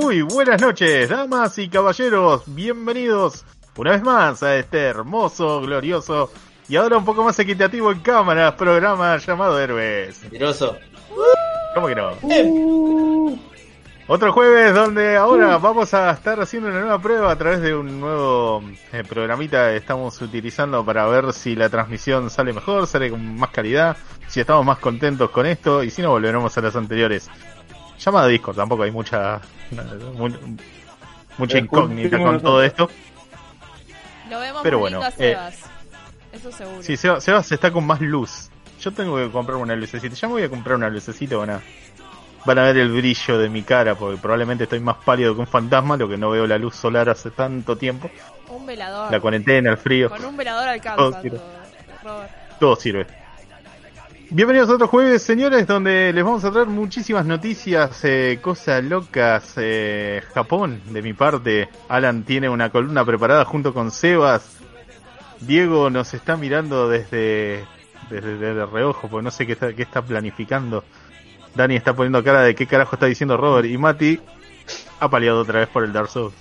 Muy buenas noches, damas y caballeros. Bienvenidos una vez más a este hermoso, glorioso y ahora un poco más equitativo en cámaras programa llamado Héroes. Mentiroso. ¿Cómo que no? Otro jueves donde ahora vamos a estar haciendo una nueva prueba a través de un nuevo eh, programita que estamos utilizando para ver si la transmisión sale mejor, sale con más calidad, si estamos más contentos con esto y si no volveremos a las anteriores. Llamada Discord, tampoco hay mucha mu- mucha incógnita con todo esto. Lo vemos Pero bueno, a eh, Sebas. Eso seguro. Sí, Sebas, Sebas está con más luz. Yo tengo que comprar una lucecita. Ya me voy a comprar una lucecita, van a, van a ver el brillo de mi cara, porque probablemente estoy más pálido que un fantasma, lo que no veo la luz solar hace tanto tiempo. Un velador. La cuarentena, el frío, Con un velador Todo alcanza. todo, Robert. todo sirve. Bienvenidos a otro jueves, señores, donde les vamos a traer muchísimas noticias, eh, cosas locas. Eh, Japón, de mi parte, Alan tiene una columna preparada junto con Sebas. Diego nos está mirando desde, desde, desde el reojo, porque no sé qué está, qué está planificando. Dani está poniendo cara de qué carajo está diciendo Robert. Y Mati ha paliado otra vez por el Dark Souls.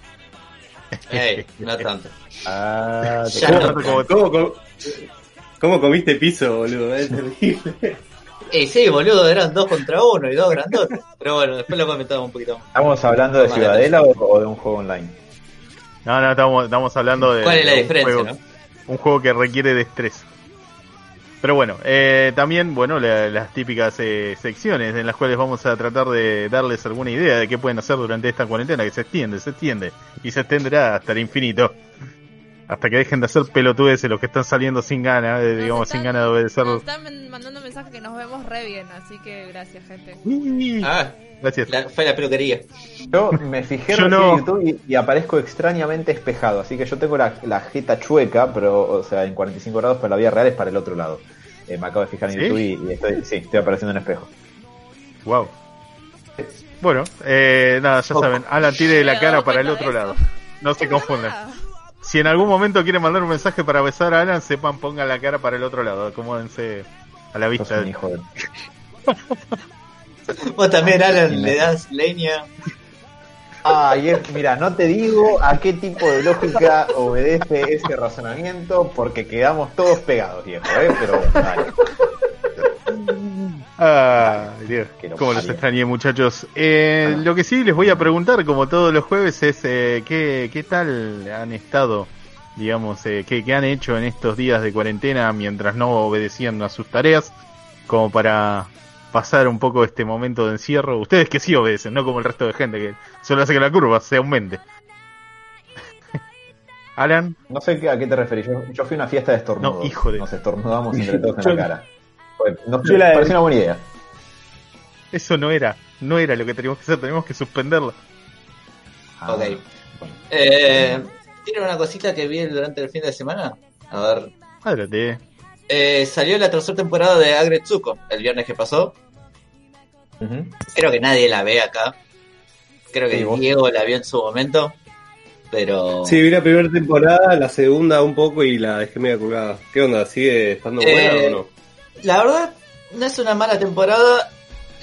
Ey, no tanto. Ah, te- Ya no. ¿Cómo, cómo, cómo- comiste piso, boludo? Es terrible. Eh, sí, boludo, eran dos contra uno y dos grandotes. Pero bueno, después lo comentamos un poquito más. ¿Estamos hablando de Ciudadela o, o de un juego online? No, no, estamos, estamos hablando de. ¿Cuál es la de un diferencia, juego- no? un juego que requiere destreza. Pero bueno, eh, también, bueno, la- las típicas eh, secciones en las cuales vamos a tratar de darles alguna idea de qué pueden hacer durante esta cuarentena que se extiende, se extiende y se extenderá hasta el infinito. Hasta que dejen de hacer pelotudeces los que están saliendo sin ganas, eh, digamos, están- sin ganas de obedecer. Nos están mandando mensajes que nos vemos re bien, así que gracias, gente. Ah, Gracias. la- fue la peluquería. Yo me fijé Yo recién no. en YouTube y, y aparezco extrañamente espejado, así que yo tengo la, la jeta chueca, pero, o sea, en 45 grados, pero la vida real es para el otro lado. Eh, me acabo de fijar en ¿Sí? YouTube y, y estoy, sí, estoy apareciendo en espejo. Wow. Bueno, eh, nada, ya Poco. saben, Alan tire la cara para el otro lado. No se confundan. Ah, Si en algún momento quieren mandar un mensaje para besar a Alan, sepan, pongan la cara para el otro lado. Acomódense a la vista. un hijo de... Vos también, Alan, le das leña. Ay, es- mira, no te digo a qué tipo de lógica obedece ese razonamiento, porque quedamos todos pegados, viejo, ¿eh? Pero bueno, dale. Ah, Dios, cómo los extrañé, muchachos. Eh, Ah. Lo que sí les voy a preguntar, como todos los jueves, es eh, ¿qué, qué tal han estado, digamos, eh, qué, qué han hecho en estos días de cuarentena mientras no obedecían a sus tareas, como para pasar un poco este momento de encierro. Ustedes que sí obedecen, no como el resto de gente que solo hace que la curva se aumente. Alan, No sé a qué te referís. Yo, yo fui a una fiesta de estornudos. No, hijo de- Nos estornudamos entre todos en la cara. Bueno, no sé, Yo la- pareció una buena idea. eso no era, no era lo que teníamos que hacer, teníamos que suspenderlo. Ah, Ok. bueno. Eh, ¿Tiene una cosita que vi durante el fin de semana? A ver. Eh, salió la tercera temporada de Agretsuko el viernes que pasó. Creo que nadie la ve acá. Creo que Sí. Diego la vio en su momento. Pero. Sí, vi la primera temporada, la segunda un poco y la dejé media colgada. ¿Qué onda? ¿Sigue estando Eh, buena o no? La verdad, no es una mala temporada.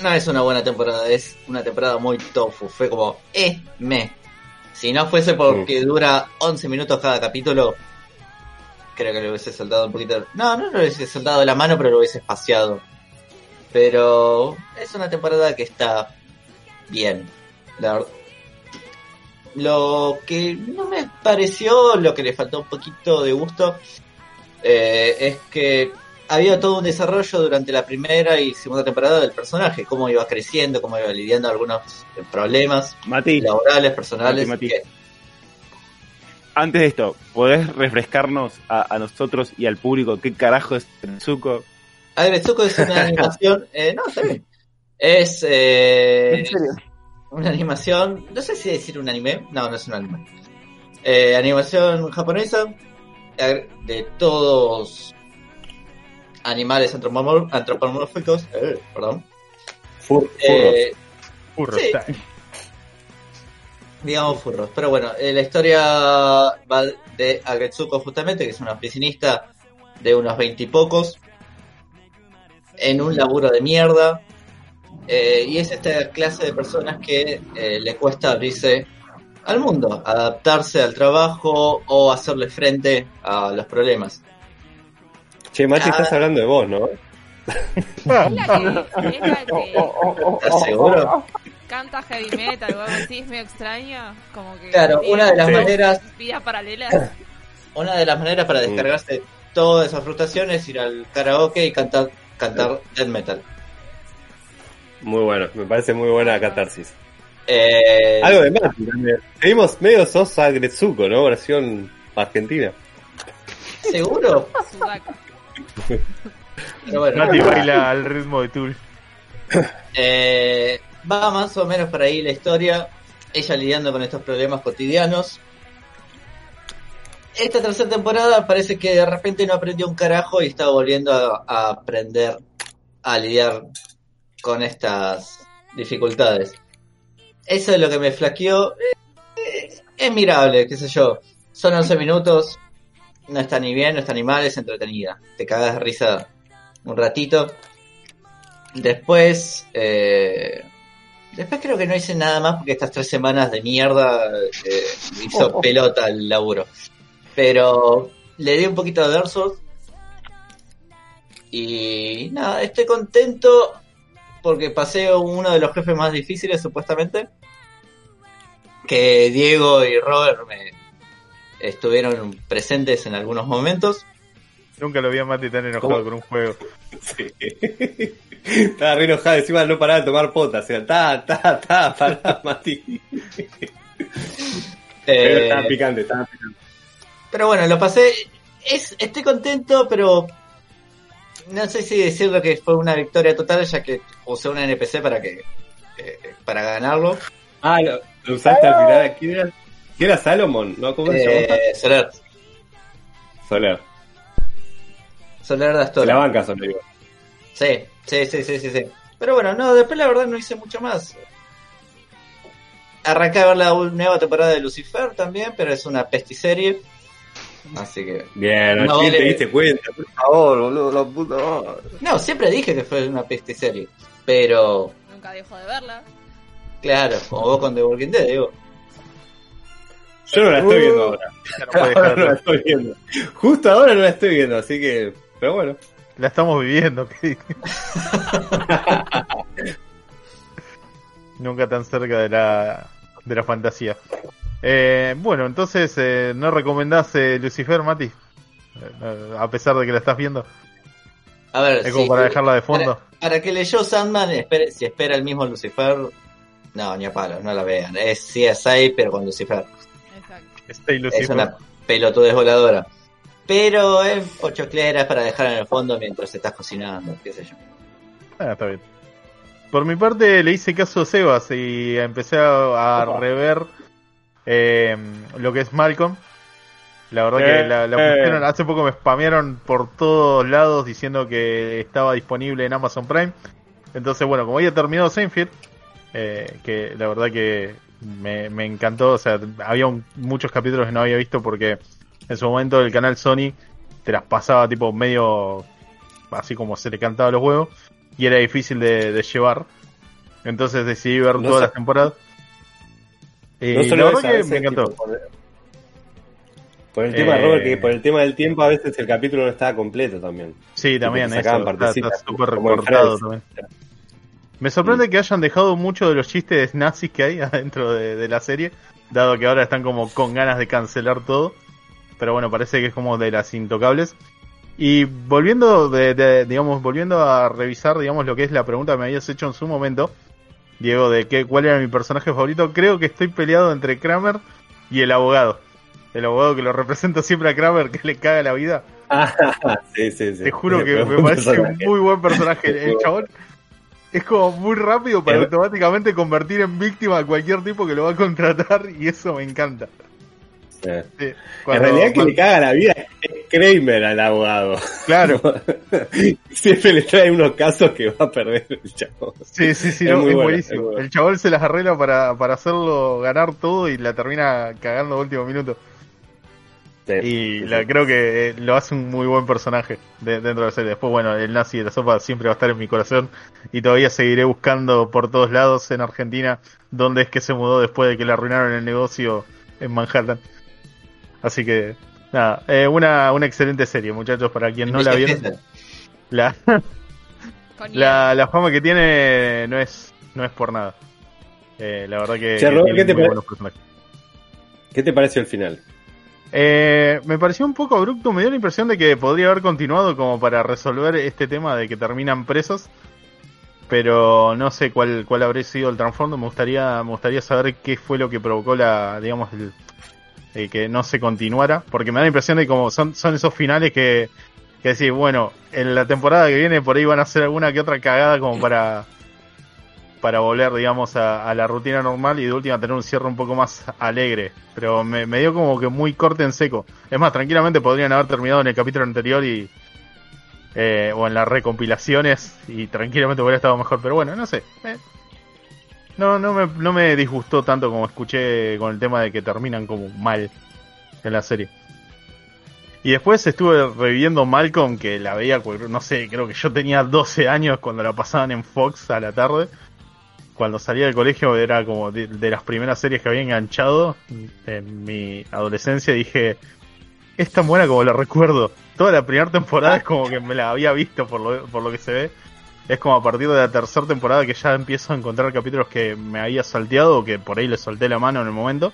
No es una buena temporada. Es una temporada muy tofu. Fue como, eh, me. Si no fuese porque dura 11 minutos cada capítulo, creo que le hubiese soltado un poquito. No, no lo hubiese soltado de la mano, pero lo hubiese espaciado. Pero es una temporada que está bien. La verdad. Lo que no me pareció, lo que le faltó un poquito de gusto, eh, es que había todo un desarrollo durante la primera y segunda temporada del personaje, cómo iba creciendo, cómo iba lidiando algunos problemas Mati, laborales, personales. Mati, Mati. que- antes de esto, ¿podés refrescarnos a, a nosotros y al público qué carajo es Tensuko? Agretsuko es una animación, eh, no, está bien. Es, eh, ¿En serio? una animación, no sé si decir un anime, no, no es un anime. Eh, animación japonesa eh, de todos animales antropomor- antropomórficos, eh, perdón. Fur- Eh, Furro Sí. time. digamos furros. Pero bueno, eh, la historia va de Agretsuko justamente, que es una oficinista de unos veintipocos, en un laburo de mierda. eh, y es esta clase de personas que eh, le cuesta abrirse al mundo, adaptarse al trabajo o hacerle frente a los problemas. Che, Machi, Ah. estás hablando de vos, ¿no? Es la que, es la que ¿Estás seguro? canta heavy metal o algo así, es medio extraña. Como que Claro, una de las Sí. maneras vidas paralelas. Una de las maneras para Mm. descargarse todas esas frustraciones es ir al karaoke y cantar, cantar death metal. Muy bueno, me parece muy buena catarsis. Eh, Algo de también. Seguimos medio Sosa Gretsuko, ¿no? Versión argentina. ¿Seguro? Pero bueno, Mati baila al ritmo de Tool. eh, va más o menos por ahí la historia. Ella lidiando con estos problemas cotidianos. Esta tercera temporada parece que de repente no aprendió un carajo y está volviendo a, a aprender a lidiar con estas dificultades. Eso es lo que me flaqueó. Eh, es mirable, qué sé yo. Son 11 minutos. No está ni bien, no está ni mal, es entretenida. Te cagas de risa un ratito. Después, eh, después creo que no hice nada más porque estas tres semanas de mierda eh, me hizo pelota el laburo. Pero le di un poquito de versos. Y nada, estoy contento porque pasé uno de los jefes más difíciles supuestamente. Que Diego y Robert me estuvieron presentes en algunos momentos. Nunca lo vi a Mati tan enojado ¿Cómo? con un juego. Sí. Estaba re enojado, encima no paraba de tomar potas. O sea, ta, ta, ta, pará, Mati. Pero Eh, estaba picante, estaba picante. Pero bueno, lo pasé. Es, estoy contento, pero no sé si decirlo que fue una victoria total, ya que usé un NPC para que eh, para ganarlo. Ah, lo, lo usaste al final. ¿Quién ¿Quién era Salomon? ¿No? ¿Cómo se? Eh, Soler, Soler. Soler de Se Astor. la banca, Soler. igual. Sí, sí, sí, sí, sí, sí. Pero bueno, no, después la verdad no hice mucho más. Arranqué a ver la nueva temporada de Lucifer también, pero es una pestiserie. Así que. Bien, No, te diste cuenta. Por favor, boludo, la puta madre. No, siempre dije que fue una pestiserie. Pero, Nunca dejo de verla. claro, como vos con The Walking Dead, digo. Yo no la estoy viendo ahora. Ya no puede Ahora no la estoy viendo. Justo ahora no la estoy viendo, así que. Pero bueno. La estamos viviendo. ¿qué? Nunca tan cerca de la, de la fantasía. Eh, bueno, entonces, eh, ¿no recomendás eh, Lucifer, Mati? Eh, a pesar de que la estás viendo. A ver, Es como sí, para dejarla de fondo. Para, para que leyó Sandman, espere- si espera el mismo Lucifer, no, ni a palo, no la vean. Es CSI, pero con Lucifer. Stay Es una pelotudez voladora. Pero es pochoclera, para dejar en el fondo mientras estás cocinando, qué sé yo. Ah, está bien. Por mi parte le hice caso a Sebas y empecé a, a rever eh, lo que es Malcolm. La verdad que la, la eh. pusieron, hace poco me spamearon por todos lados diciendo que estaba disponible en Amazon Prime. Entonces, bueno, como había terminado Seinfeld, eh, que la verdad que me, me encantó, o sea, había un- muchos capítulos que no había visto porque en su momento el canal Sony te las pasaba tipo medio así como se le cantaba los huevos y era difícil de, de llevar. Entonces decidí ver No todas sé. las temporadas. No la solo verdad eso, a que me encantó. tipo, por, por el tema Eh, Robert, que por el tema del tiempo a veces el capítulo no estaba completo también. Sí, también, eso, está- súper recortado también. Me sorprende que hayan dejado mucho de los chistes nazis que hay adentro de, de la serie, dado que ahora están como con ganas de cancelar todo. Pero bueno, parece que es como de las intocables. Y volviendo, de, de- digamos, volviendo a revisar, digamos, lo que es la pregunta que me habías hecho en su momento, Diego, de qué, cuál era mi personaje favorito, creo que estoy peleado entre Kramer y el abogado. El abogado que lo representa siempre a Kramer, que le caga la vida. sí, sí, sí. Te juro que me parece un muy buen personaje. El chabón es como muy rápido para Eh. automáticamente convertir en víctima a cualquier tipo que lo va a contratar y eso me encanta. Sí, En cuando- realidad que le caga la vida es Kramer al abogado. Claro, Siempre le trae unos casos que va a perder el chavo. sí, sí, sí, Es no, muy es buenísimo. es bueno. El chabón se las arregla para, para hacerlo ganar todo y la termina cagando a último minuto. Y Sí, la, sí. creo que eh, lo hace un muy buen personaje de- dentro de la serie. Después, bueno, el nazi de la sopa siempre va a estar en mi corazón y todavía seguiré buscando por todos lados en Argentina dónde es que se mudó después de que le arruinaron el negocio en Manhattan. Así que, nada, eh, una, una excelente serie, muchachos, para quien no la vieron. La, la, la fama que tiene no es, no es por nada. Eh, la verdad que, que ¿qué te muy buenos personajes. ¿Qué te pareció el final? Eh, me pareció un poco abrupto, me dio la impresión de que podría haber continuado como para resolver este tema de que terminan presos, pero no sé cuál cuál habría sido el trasfondo, me gustaría me gustaría saber qué fue lo que provocó la digamos el, que no se continuara, porque me da la impresión de como son son esos finales que que decir, bueno, en la temporada que viene por ahí van a hacer alguna que otra cagada como para para volver, digamos, a, la rutina normal y de última tener un cierre un poco más alegre. Pero me, me dio como que muy corte en seco. Es más, tranquilamente podrían haber terminado en el capítulo anterior y eh, o en las recompilaciones y tranquilamente hubiera estado mejor. Pero bueno, no sé. eh. No, no me, no me disgustó tanto como escuché con el tema de que terminan como mal en la serie. Y después estuve reviviendo Malcolm, que la veía, no sé, creo que yo tenía 12 años cuando la pasaban en Fox a la tarde cuando salía del colegio era como de, de las primeras series que había enganchado en mi adolescencia. Dije, es tan buena como la recuerdo. Toda la primera temporada es como que me la había visto por lo, por lo que se ve. Es como a partir de la tercera temporada que ya empiezo a encontrar capítulos que me había salteado o que por ahí le solté la mano en el momento.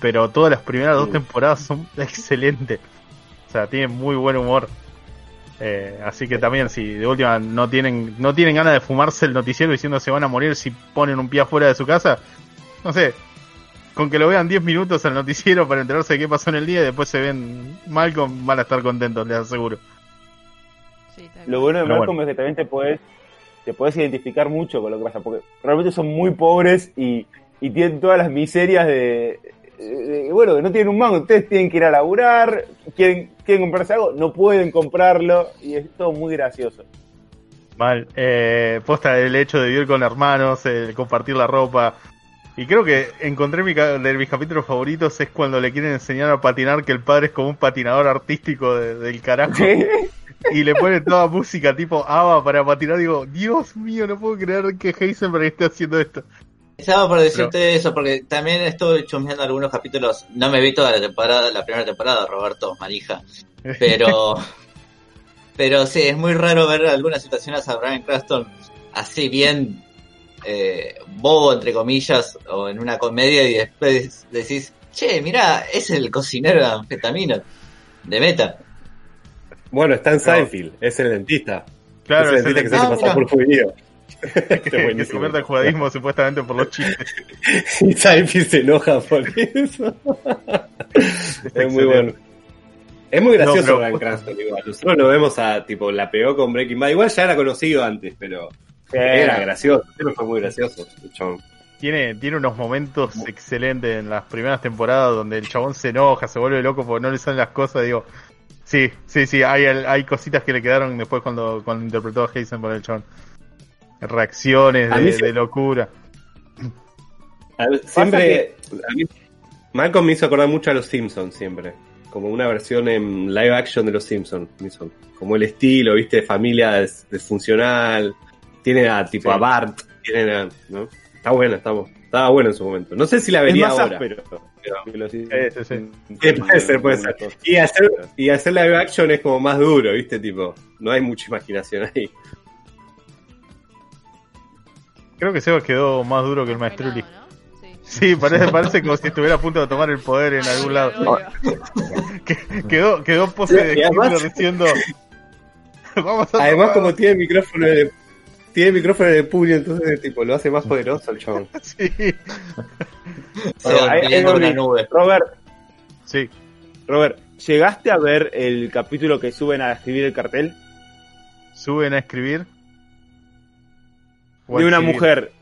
Pero todas las primeras dos temporadas son excelentes. O sea, tienen muy buen humor. Eh, así que también si de última no tienen no tienen ganas de fumarse el noticiero diciendo se van a morir si ponen un pie afuera de su casa, no sé, con que lo vean 10 minutos al noticiero para enterarse de qué pasó en el día y después se ven Malcolm, van a estar contentos, les aseguro. Sí, Lo bueno de Malcolm es que también te puedes, te puedes identificar mucho con lo que pasa, porque realmente son muy pobres y, y tienen todas las miserias de, de- bueno, no tienen un mango, ustedes tienen que ir a laburar, quieren, quieren comprarse algo, no pueden comprarlo, y es todo muy gracioso. Mal, eh, posta el hecho de vivir con hermanos, el compartir la ropa. Y creo que encontré mi, de mis capítulos favoritos es cuando le quieren enseñar a patinar que el padre es como un patinador artístico de- del carajo. y le pone toda música tipo ABBA para patinar. Digo, Dios mío, no puedo creer que Heisenberg esté haciendo esto. Estaba por decirte eso, porque también estuve chusmeando algunos capítulos. No me vi toda la temporada, la primera temporada, Roberto Marija. Pero, pero sí, es muy raro ver algunas situaciones a Brian Cranston así bien eh, bobo, entre comillas, o en una comedia y después decís, che, mira, es el cocinero de anfetamina, de meta. Bueno, está en Seinfeld, es el dentista. Claro, es el el dentista que se hace pasar por judío. Que, que se convierte judaísmo supuestamente por los chistes. Y Seinfeld se enoja por eso. es muy bueno. Es muy gracioso No, pero- Bryan Cranston igual. Nosotros lo vemos a, tipo, la pegó con Breaking Bad. Igual ya era conocido antes, pero era gracioso. Siempre fue muy gracioso. el chabón. Tiene, tiene unos momentos excelentes en las primeras temporadas donde el chabón se enoja, se vuelve loco porque no le salen las cosas. Digo, sí, sí, sí, hay, hay cositas que le quedaron después cuando, cuando interpretó a Heisenberg el chabón. Reacciones de, se- de locura. A Siempre. a mí- Malcolm me hizo acordar mucho a los Simpsons, siempre. Como una versión en live action de los Simpsons. Como el estilo, viste, familia disfuncional. Tiene a tipo Sí. a Bart. Tiene a- ¿no? Está buena, está, bu- estaba buena en su momento. No sé si la vería ahora. áspero. pero- los- Sí, sí, sí. Sí, puede ser, puede ser. Y hacer, y hacer live action es como más duro, ¿viste? Tipo, no hay mucha imaginación ahí. Creo que Sebas quedó más duro que el maestruli. ¿no? Sí. Sí, parece, parece como si estuviera a punto de tomar el poder en algún lado. Quedó, quedó pose de además- diciendo. Vamos a Además, tomar". como tiene el micrófono de, tiene el micrófono de puño, entonces tipo lo hace más poderoso el chabón. Sí, Bueno, ahí- volví. nube. Robert, sí. Robert, ¿llegaste a ver el capítulo que suben a escribir el cartel? Suben a escribir. De una Civil. mujer.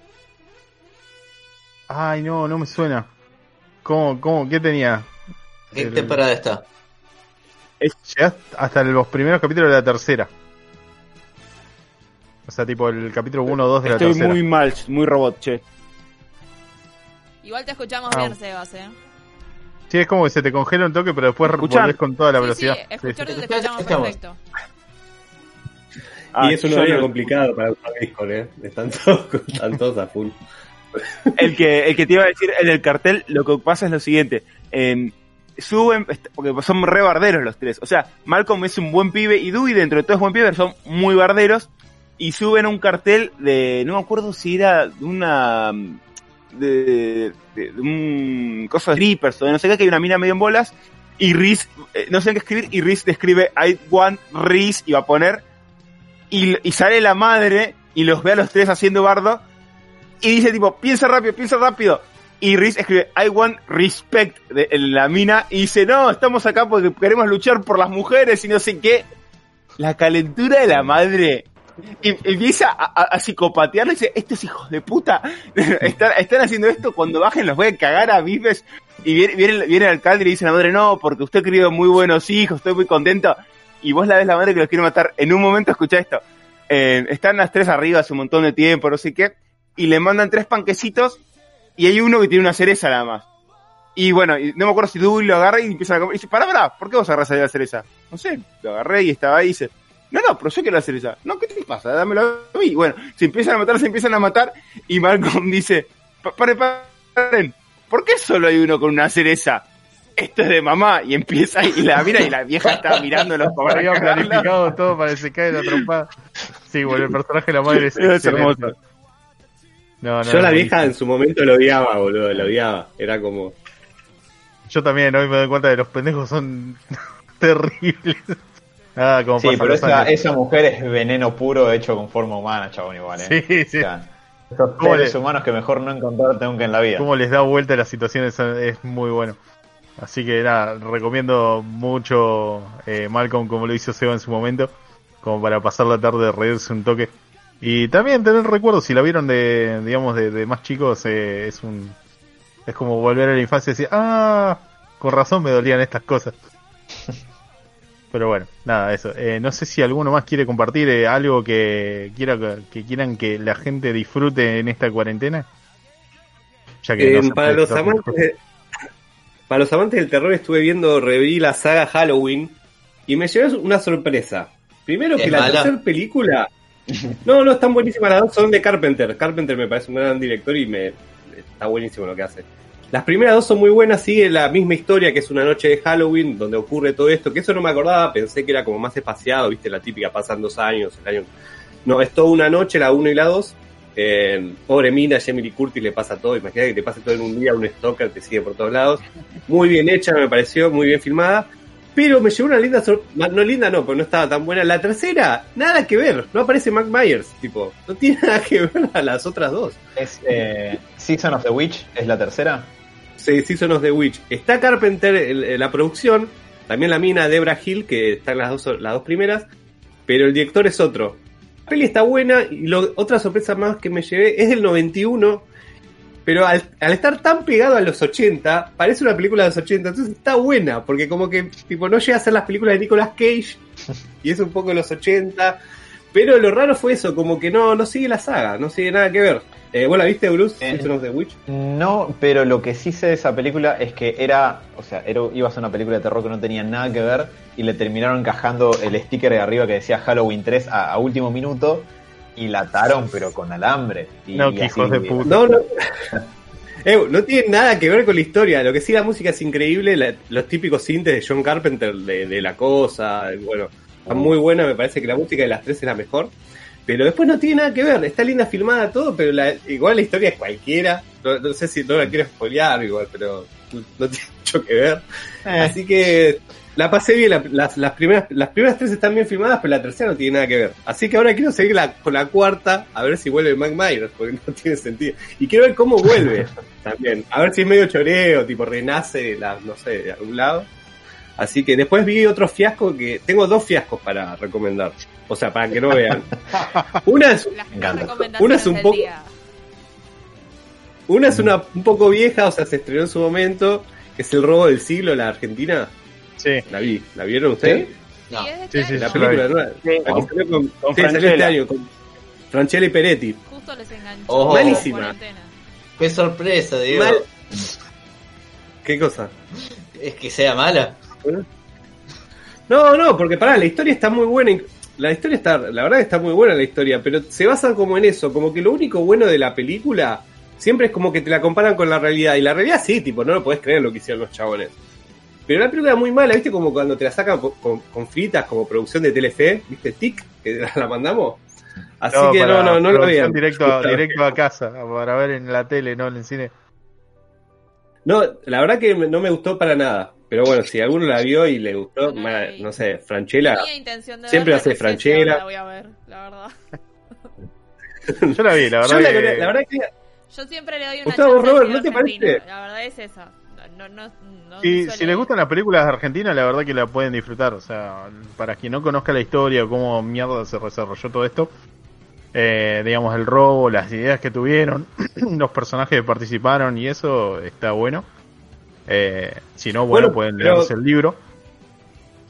Ay, no, no me suena. ¿Cómo, cómo, qué tenía? ¿Qué El- temporada está? Llegaste hasta los primeros capítulos de la tercera. O sea, tipo el capítulo 1 o 2 de la Estoy tercera. muy mal, muy robot, che. Igual te escuchamos Ah. bien, Sebas, ¿eh? Sí, es como que se te congela un toque, pero después volvés con toda la Sí, velocidad. sí, Sí, sí. escucharte te Escuchamos, escuchamos. Ah, y es un horario no- complicado para usar Discord, ¿eh? Están todos, están todos a full. el que, el que te iba a decir en el cartel, lo que pasa es lo siguiente. eh, suben, porque son re barderos los tres. O sea, Malcolm es un buen pibe y Dewey dentro de todo es buen pibe, pero son muy barderos. Y suben un cartel de, no me acuerdo si era de una, de, de- de un cosa de strippers o de no sé qué, que hay una mina medio en bolas. Y Riz, eh, no sé qué escribir, y Riz describe I want Riz y va a poner. Y, y sale la madre y los ve a los tres haciendo bardo y dice tipo, piensa rápido, piensa rápido. Y Riz escribe, I want respect de, en la mina y dice, no, estamos acá porque queremos luchar por las mujeres y no sé qué. La calentura de la madre. Y empieza a, a, a psicopatearlo y dice, estos hijos de puta están, están haciendo esto, cuando bajen los voy a cagar a bifes. Y viene, viene, viene el alcalde y le dice a la madre, no, porque usted ha criado muy buenos hijos, estoy muy contento. Y vos la ves la madre que los quiere matar. En un momento escucha esto. Eh, están las tres arriba hace un montón de tiempo, no sé qué y le mandan tres panquecitos y hay uno que tiene una cereza nada más. Y bueno, no me acuerdo si Dewey lo agarra y empieza a comer. Y dice, pará, pará, ¿por qué vos agarras ahí la cereza? No sé, lo agarré y estaba ahí y dice, no, no, pero yo quiero la cereza. No, ¿qué te pasa? Dámelo a mí. Bueno, se empiezan a matar, se empiezan a matar y Malcolm dice, "Pa- paren, paren, ¿por qué solo hay uno con una cereza? Esto es de mamá. Y empieza y la mira y la vieja está mirándolo como Había planificado todo para que se caiga la trompada. Sí, bueno, el personaje de la madre es, Es hermoso. No, no, Yo la vieja en su momento lo odiaba, boludo, lo odiaba. Era como... Yo también hoy me doy cuenta de que los pendejos son terribles. Ah, como Sí, pero esa, esa mujer es veneno puro hecho con forma humana, chabón, igual, ¿eh? Sí, sí. O sea, estos ¿Cómo seres humanos que mejor no encontrarte nunca en la vida. Cómo les da vuelta a las situaciones es muy bueno. Así que nada, recomiendo mucho eh, Malcolm como lo hizo Seba en su momento, como para pasar la tarde, reírse un toque. Y también tener recuerdos, si la vieron de, digamos, de, de más chicos, eh, es un, es como volver a la infancia y decir, ah, con razón me dolían estas cosas. Pero bueno, nada, eso. Eh, no sé si alguno más quiere compartir eh, algo que quiera que quieran que la gente disfrute en esta cuarentena. Ya que Eh, no para los amantes para los amantes del terror estuve viendo, reví la saga Halloween y me llevé una sorpresa. Primero que ¿Es la tercera película... No, no, están buenísimas las dos, son de Carpenter. Carpenter me parece un gran director y me está buenísimo lo que hace. Las primeras dos son muy buenas, sigue la misma historia que es una noche de Halloween donde ocurre todo esto, que eso no me acordaba, pensé que era como más espaciado, viste, la típica, pasan dos años, el año... No, es toda una noche, la 1 y la 2. Eh, pobre mina, Jamie Lee Curtis le pasa todo. Imagínate que te pase todo en un día, un stalker te sigue por todos lados. Muy bien hecha, me pareció, muy bien filmada. Pero me llevó una linda No linda, no, porque no estaba tan buena. La tercera, nada que ver. No aparece Mac Myers, tipo. No tiene nada que ver a las otras dos. Es eh, Season of the Witch, es la tercera. Se Season of the Witch. Está Carpenter en, en la producción. También la mina Debra Hill, que está en las dos, las dos primeras. Pero el director es otro. La peli está buena y lo- otra sorpresa más que me llevé es del 91. Pero al, al estar tan pegado a los 80, parece una película de los 80. Entonces está buena, porque como que tipo no llega a ser las películas de Nicolas Cage. Y es un poco de los 80. Pero lo raro fue eso, como que no, no sigue la saga, no sigue nada que ver. Eh, ¿Vos la viste, Bruce? Eh, of the Witch. No, pero lo que sí sé de esa película es que era, o sea, era, iba a ser una película de terror que no tenía nada que ver y le terminaron encajando el sticker de arriba que decía Halloween 3 a, a último minuto y la ataron pero con alambre. Y, No, y que así- hijos de puta. No, no. Eh, no tiene nada que ver con la historia. Lo que sí, la música es increíble. la- los típicos sintes de John Carpenter de, de la cosa. Bueno, está muy buena. Me parece que la música de las tres es la mejor. Pero después no tiene nada que ver. Está linda filmada todo, pero la- igual la historia es cualquiera. No, no sé si no la quiero spoilear igual, pero no, no tiene mucho que ver. Eh, Así que la pasé bien. la- las, las, primeras, las primeras tres están bien filmadas, pero la tercera no tiene nada que ver. Así que ahora quiero seguir la- con la cuarta, a ver si vuelve Mike Myers, porque no tiene sentido. Y quiero ver cómo vuelve también. A ver si es medio choreo, tipo renace, la, no sé, de algún lado. Así que después vi otro fiasco que. Tengo dos fiascos para recomendar. O sea, para que no vean. Una es, Una es un poco- una es una un poco vieja, o sea, se estrenó en su momento, que es el robo del siglo, la Argentina. Sí. La vi, ¿la vieron ustedes? No. Sí, sí, La película nueva. Sí, La que salió con, con sí, salió este año, con Franchella y Peretti. Justo les enganchó. Oh. Malísima. Qué sorpresa, digo. Mal. ¿Qué cosa? Es que sea mala. No, no, porque pará, la historia está muy buena. La historia está, la verdad que está muy buena la historia, pero se basan como en eso, como que lo único bueno de la película siempre es como que te la comparan con la realidad. Y la realidad sí, tipo, no lo podés creer lo que hicieron los chabones. Pero la película es muy mala, ¿viste? Como cuando te la sacan con, con- fritas como producción de Telefe, ¿viste? TIC, que la mandamos. Así que no, no, no lo vean. Directo, a- directo a casa, para ver en la tele, no en el cine. No, la verdad que no me gustó para nada. Pero bueno, si alguno la vio y le gustó, No la ma- vi. no sé, Franchella. Tenía intención de Siempre hace Franchella. La voy a ver, la verdad. Yo la vi, la Yo verdad. la, que- la verdad que Yo siempre le doy una Gustavo, Robert, ¿no te parece? La verdad es esa. No, no, no si, suele- si les gustan las películas argentinas, la verdad que la pueden disfrutar. O sea, para quien no conozca la historia, cómo mierda se desarrolló todo esto, eh, digamos, el robo, las ideas que tuvieron, los personajes que participaron y eso está bueno. Eh, si no, bueno, Bueno, pueden pero- leerse el libro.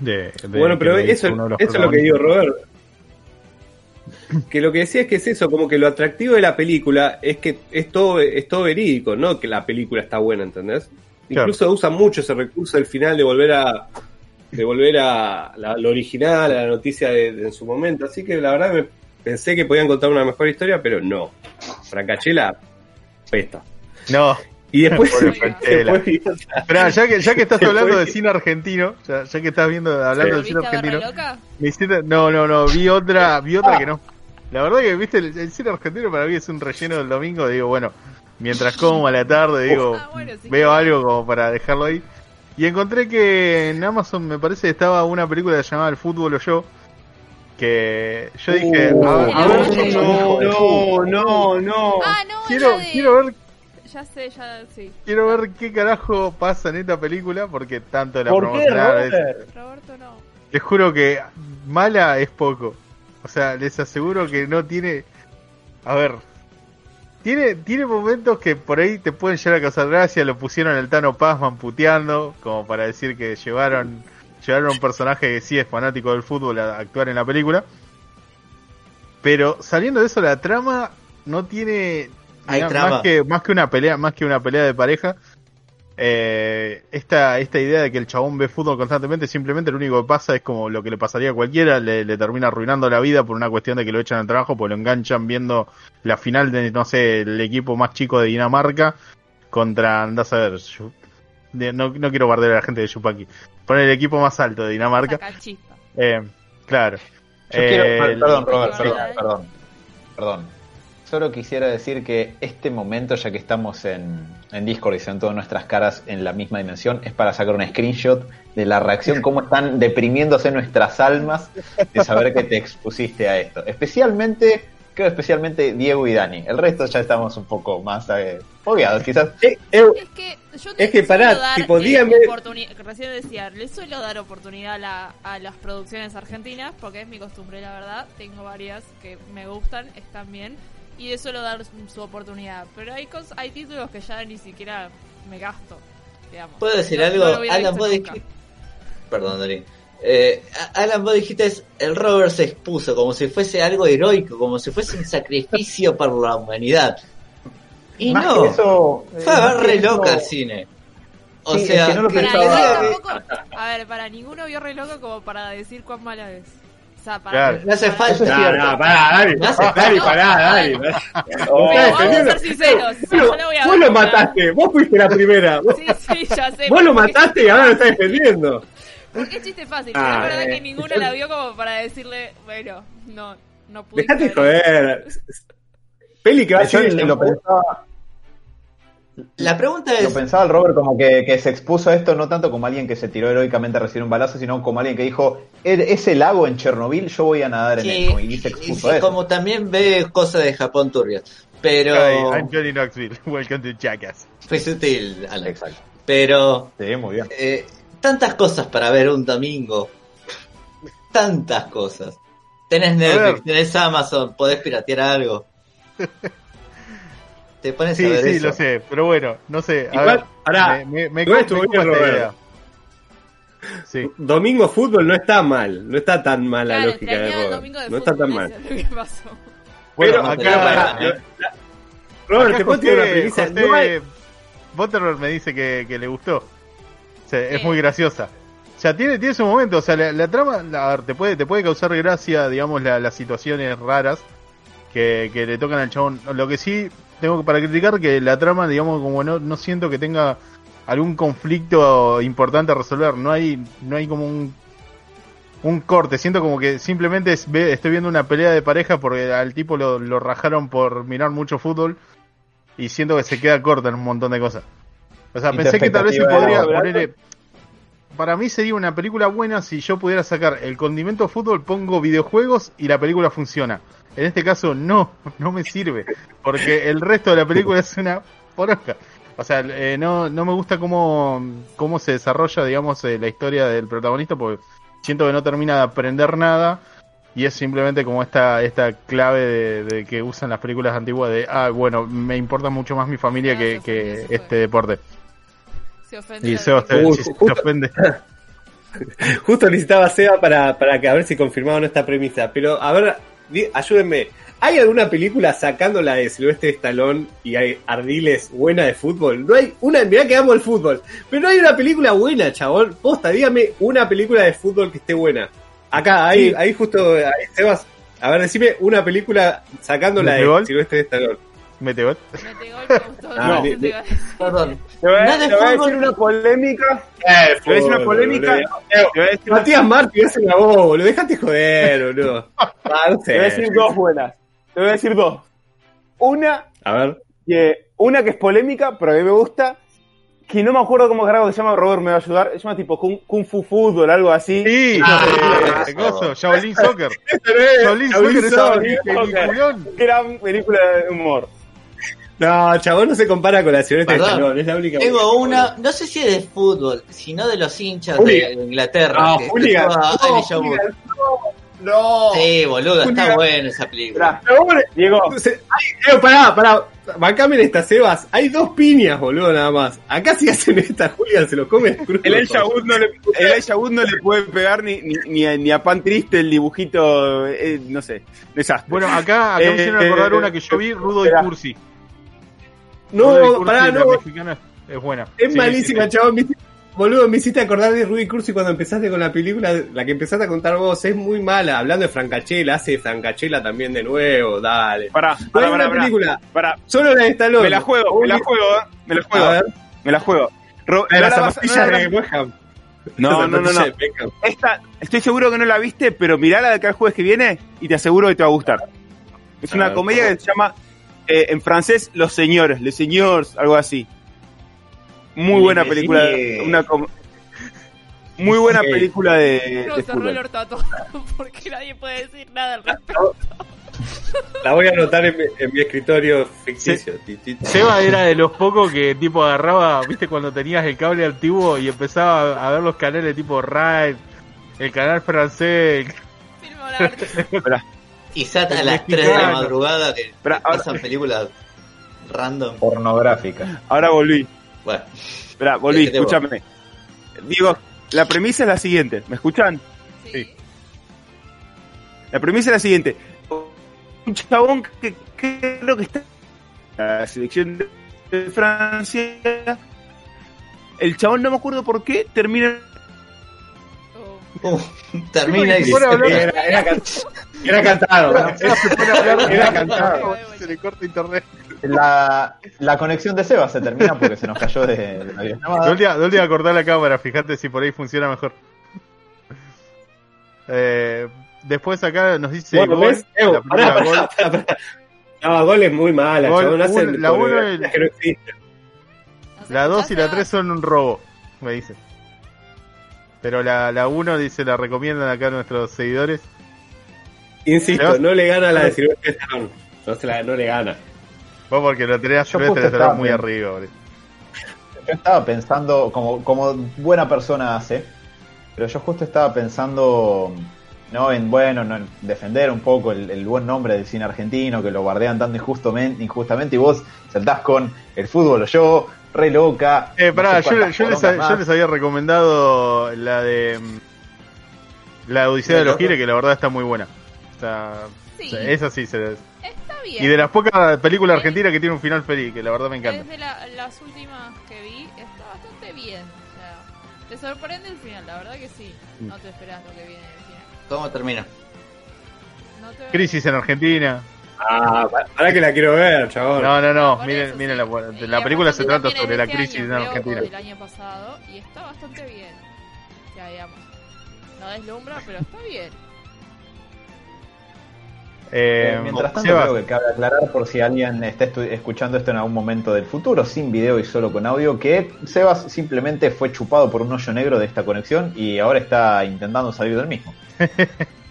De, de- Bueno, pero eso, eso es lo que digo, protagonistas. Robert. Que lo que decía es que es eso, como que lo atractivo de la película es que es todo, es todo verídico, no que la película está buena, ¿entendés? Claro. Incluso usa mucho ese recurso del final de volver a de volver a la, lo original, a la noticia de, de en su momento. Así que la verdad me pensé que podían contar una mejor historia, pero no. Francachela, pesta. No, Y después, después- Esperá, ya que, ya que estás hablando de cine argentino, ya, ya que estás viendo, hablando Sí. del cine ¿Viste a argentino, me hiciste- no, no, no, vi otra, vi otra que no. La verdad que, viste, el, el cine argentino para mí es un relleno del domingo, digo, bueno, mientras como a la tarde, digo, Ah, bueno, sí. veo algo como para dejarlo ahí. Y encontré que en Amazon me parece que estaba una película llamada El fútbol o yo, que yo dije, Uh, a, ver, no, no, no, no. Ah, no, quiero, de- quiero ver Ya sé, ya sí. Quiero ver qué carajo pasa en esta película porque tanto la ¿Por qué, promocionaron. es- Robert? Roberto no. Les juro que mala es poco. O sea, les aseguro que no tiene. A ver. Tiene, tiene momentos que por ahí te pueden llegar a causar gracia. Lo pusieron el Tano Pazman puteando. Como para decir que llevaron, llevaron a un personaje que sí es fanático del fútbol a actuar en la película. Pero saliendo de eso, la trama no tiene Hay más que más que una pelea, más que una pelea de pareja. Eh, esta, esta idea de que el chabón ve fútbol constantemente, simplemente lo único que pasa es como lo que le pasaría a cualquiera, le, le termina arruinando la vida por una cuestión de que lo echan al trabajo, porque lo enganchan viendo la final de, no sé, el equipo más chico de Dinamarca contra, andás a ver, de- no, no quiero bardear a la gente de Yupaki, poner el equipo más alto de Dinamarca, eh, claro. Yo quiero, Eh, per- perdón, Robert, perdón, perdón. Solo quisiera decir que este momento, ya que estamos en, en Discord y se ven todas nuestras caras en la misma dimensión, es para sacar un screenshot de la reacción, cómo están deprimiéndose nuestras almas de saber que te expusiste a esto. Especialmente, creo especialmente Diego y Dani. El resto ya estamos un poco más eh, fogueados, quizás. Eh, eh, Es que yo Es que suelo pará, dar, tipo, eh, dígame- oportuni- Recién decía, le suelo dar oportunidad a, la- a las producciones argentinas porque es mi costumbre, la verdad. Tengo varias que me gustan, están bien. Y le suelo dar su, oportunidad. Pero hay, cos- hay títulos que ya ni siquiera me gasto, digamos. ¿Puedo decir No- algo? no Alan, vos dijiste... Perdón, Dani. Eh, a- Alan, vos dijiste, el Robert se expuso como si fuese algo heroico, como si fuese un sacrificio para la humanidad. Y Más no, eso, eh, fue a ver re eso- loca al cine. O Sí, es sea, que no lo que- Para, tampoco- a ver, para ninguno vio re loco como para decir cuán mala es. Claro. No hace para- falta. No, no, pará, Dani, No hace pará, Dani. Oh, vamos a ser sinceros. Vos, voy a lo mataste, vos fuiste la primera. Vos, Sí, sí, ya sé. vos lo mataste y ahora lo estás defendiendo. Porque es chiste fácil. Ah, pero es verdad eh. que ninguno la vio como para decirle, bueno, no, no pude. Dejate joder. Peli que va a ser lo pensaba, La pregunta lo es, pensaba el Robert como que, que se expuso a esto no tanto como alguien que se tiró heroicamente a recibir un balazo, sino como alguien que dijo, "Er- ese lago en Chernobyl, yo voy a nadar en sí, él. Y se expuso y a eso. como también ve cosas de Japón turbias. Pero Hi, I'm Johnny Knoxville. Welcome to Jackass. fue sutil, Alan. Exacto. Pero Sí, muy bien. eh, tantas cosas para ver un domingo. Tantas cosas. Tenés. Netflix, tenés Amazon, podés piratear algo. Te pones a Sí, ver sí, lo sé, pero bueno, no sé. A Igual, ver, pará, me, me, me me. Sí. Domingo fútbol no está mal, no está tan mal la Claro, lógica de Robert. domingo de No está tan fútbol, mal. pasó. Bueno, Pero, acá, pero acá ¿eh? Robert, te puedo tirar una premisa. José No hay- Butterworth me dice que, que le gustó. O sea, Es muy graciosa. O sea, tiene, tiene su momento. O sea, la, la trama, la- a ver, te puede, te puede causar gracia, digamos, la- las situaciones raras que, que le tocan al chabón. Lo que sí tengo que- para criticar que la trama, digamos, como no, no siento que tenga algún conflicto importante a resolver. No hay, no hay como un un corte, siento como que simplemente es- ve- estoy viendo una pelea de pareja porque al tipo lo, lo rajaron por mirar mucho fútbol y siento que se queda corta en un montón de cosas. O sea, pensé que tal vez se podría ponerle... Para mí sería una película buena si yo pudiera sacar el condimento fútbol, pongo videojuegos y la película funciona. En este caso no, no me sirve, porque el resto de la película es una poronga. O sea, eh, no, no me gusta cómo, cómo se desarrolla, digamos, eh, la historia del protagonista, porque siento que no termina de aprender nada y es simplemente como esta esta clave de, de que usan las películas antiguas de, ah, bueno, me importa mucho más mi familia Ah, que, que este deporte. Se ofende. Y se, justo- ofende. Justo necesitaba a Seba para, para que a ver si confirmaban esta premisa. Pero, a ver, ayúdenme. ¿Hay alguna película sacándola de Silvestre Stallone y hay Ardiles buena de fútbol? No hay una, mirá que amo el fútbol. Pero no hay una película buena, chabón. Posta, dígame una película de fútbol que esté buena. Acá, ahí, Sí. ahí justo, ahí, Sebas. A ver, decime una película sacándola de ¿Metegol? Silvestre Stallone. Mete Mete gol, me gustó. Ah, No, de-. Perdón. Te voy, a- No es de te voy a decir una polémica. Eh, Te voy a decir una polémica. Matías Martí, hace la voz, boludo. Dejate joder, boludo. Ah, te voy a decir dos buenas. Te voy a decir dos. Una A ver. que, una que es polémica, pero a mí me gusta. Que no me acuerdo cómo carajo se llama, Robert me va a ayudar. Se llama tipo Kung, Kung Fu Fútbol, algo así. Sí, Ah, eh, coso, Shaolin Soccer. Shaolin Soccer es Shaolin Soccer. Gran película de humor. No, chabón no se compara con la Silvestre Perdón. Stallone, es la única. Tengo una, no sé si es de fútbol, sino de los hinchas de Inglaterra. Ah, que No, no, no. Sí, boludo, está buena esa película. Esperá, Diego, hay- eh, pará, pará. Bancame en esta, Sebas. Hay dos piñas, boludo, nada más. Acá si hacen esta, Julián se lo come crudo. el Elijah Wood no le, el Wood no le puede pegar ni, ni, ni, a, ni a Pan Triste el dibujito, eh, no sé, desastre. Bueno, acá, acá me Eh, hicieron acordar eh, una que yo vi, Rudo y. Cursi. No, pará, no. es buena. Es Sí, malísima, sí, chabón. Me Boludo, me hiciste acordar de Rudy Cursi cuando empezaste con la película, la que empezaste a contar vos. Es muy mala. Hablando de Francachela, hace Francachela también de nuevo. Dale. Pará, No pará, película. Pará, Solo la de Stallone. me la juego, me la juego, eh, me la juego, A ver. me la juego. Ro- La de no las la vas- zapatillas no la- de Beckham. No, no, no, no. Esta, estoy seguro que no la viste, pero mirala de acá el jueves que viene y te aseguro que te va a gustar. Es una comedia que se llama, eh, en francés, Los Señores, Les Señors, algo así. Muy Le buena película, Señores. una muy buena película de, No de cerró el fútbol. ortato porque nadie puede decir nada al respecto. La voy a anotar en mi, en mi escritorio ficticio. Ti, ti, ti. Seba era de los pocos que tipo agarraba, viste cuando tenías el cable antiguo y empezaba a ver los canales tipo Rai, el canal francés. Filmo la Quizás a las 3 de la madrugada que Pero ahora- pasan películas random. Pornográfica. Ahora volví. Bueno, Esperá, volví, ¿Qué te vos? escúchame. Digo, la premisa es la siguiente, ¿me escuchan? Sí. La premisa es la siguiente. Un chabón que que creo que está en la selección de- de Francia. El chabón, no me acuerdo por qué, termina... Uh, termina y hablar. Era, era, can- era cantado. Se pone a hablar, Era cantado. Se le corta internet. La, la conexión de Seba se termina porque se nos cayó de, de la videollamada. Última, cortar la cámara, fíjate si por ahí funciona mejor. Eh, después acá nos dice Bueno, Gol, ¿ves? Evo, la película pará, Gol. pará, pará, pará. No, gol es muy mala, Gol, un- la uno coreografías es- que no existen. La 2 y la 3 son un robo, me dice. Pero la, la 1 dice, la recomiendan acá nuestros seguidores. Insisto, no le gana a la de Silvestre Stallone. No, se la, no le gana. Vos porque lo tenés Yo Silvestre justo Stallone estaba muy arriba. Yo estaba pensando, como, como buena persona hace, pero yo justo estaba pensando ¿no? En, bueno, no, en defender un poco el, el buen nombre del cine argentino, que lo bardean tan injustamente, injustamente y vos saltás con el fútbol o yo, re loca. Eh, no pará, sé yo, yo les, yo les había recomendado la de. mm, La Odisea de los Giles, que la verdad está muy buena. Está, Sí. o sea, esa sí se. Está bien. Y de las pocas películas argentinas que tiene un final feliz, que la verdad me encanta. Desde la- las últimas que vi, está bastante bien. O sea, te sorprende el final, la verdad que sí. No te esperas lo que viene del final. ¿Cómo termina? No te... Crisis en Argentina. Ah, para que la quiero ver, chabón. No, no, no. Miren, eso, miren sí. la, la película se trata sobre la este crisis año, en Argentina. del año pasado y está bastante bien. Ya digamos. No deslumbra, pero está bien. Eh, Mientras tanto, Sebas, creo que cabe aclarar por si alguien está escuchando esto en algún momento del futuro, sin video y solo con audio, que Sebas simplemente fue chupado por un hoyo negro de esta conexión y ahora está intentando salir del mismo.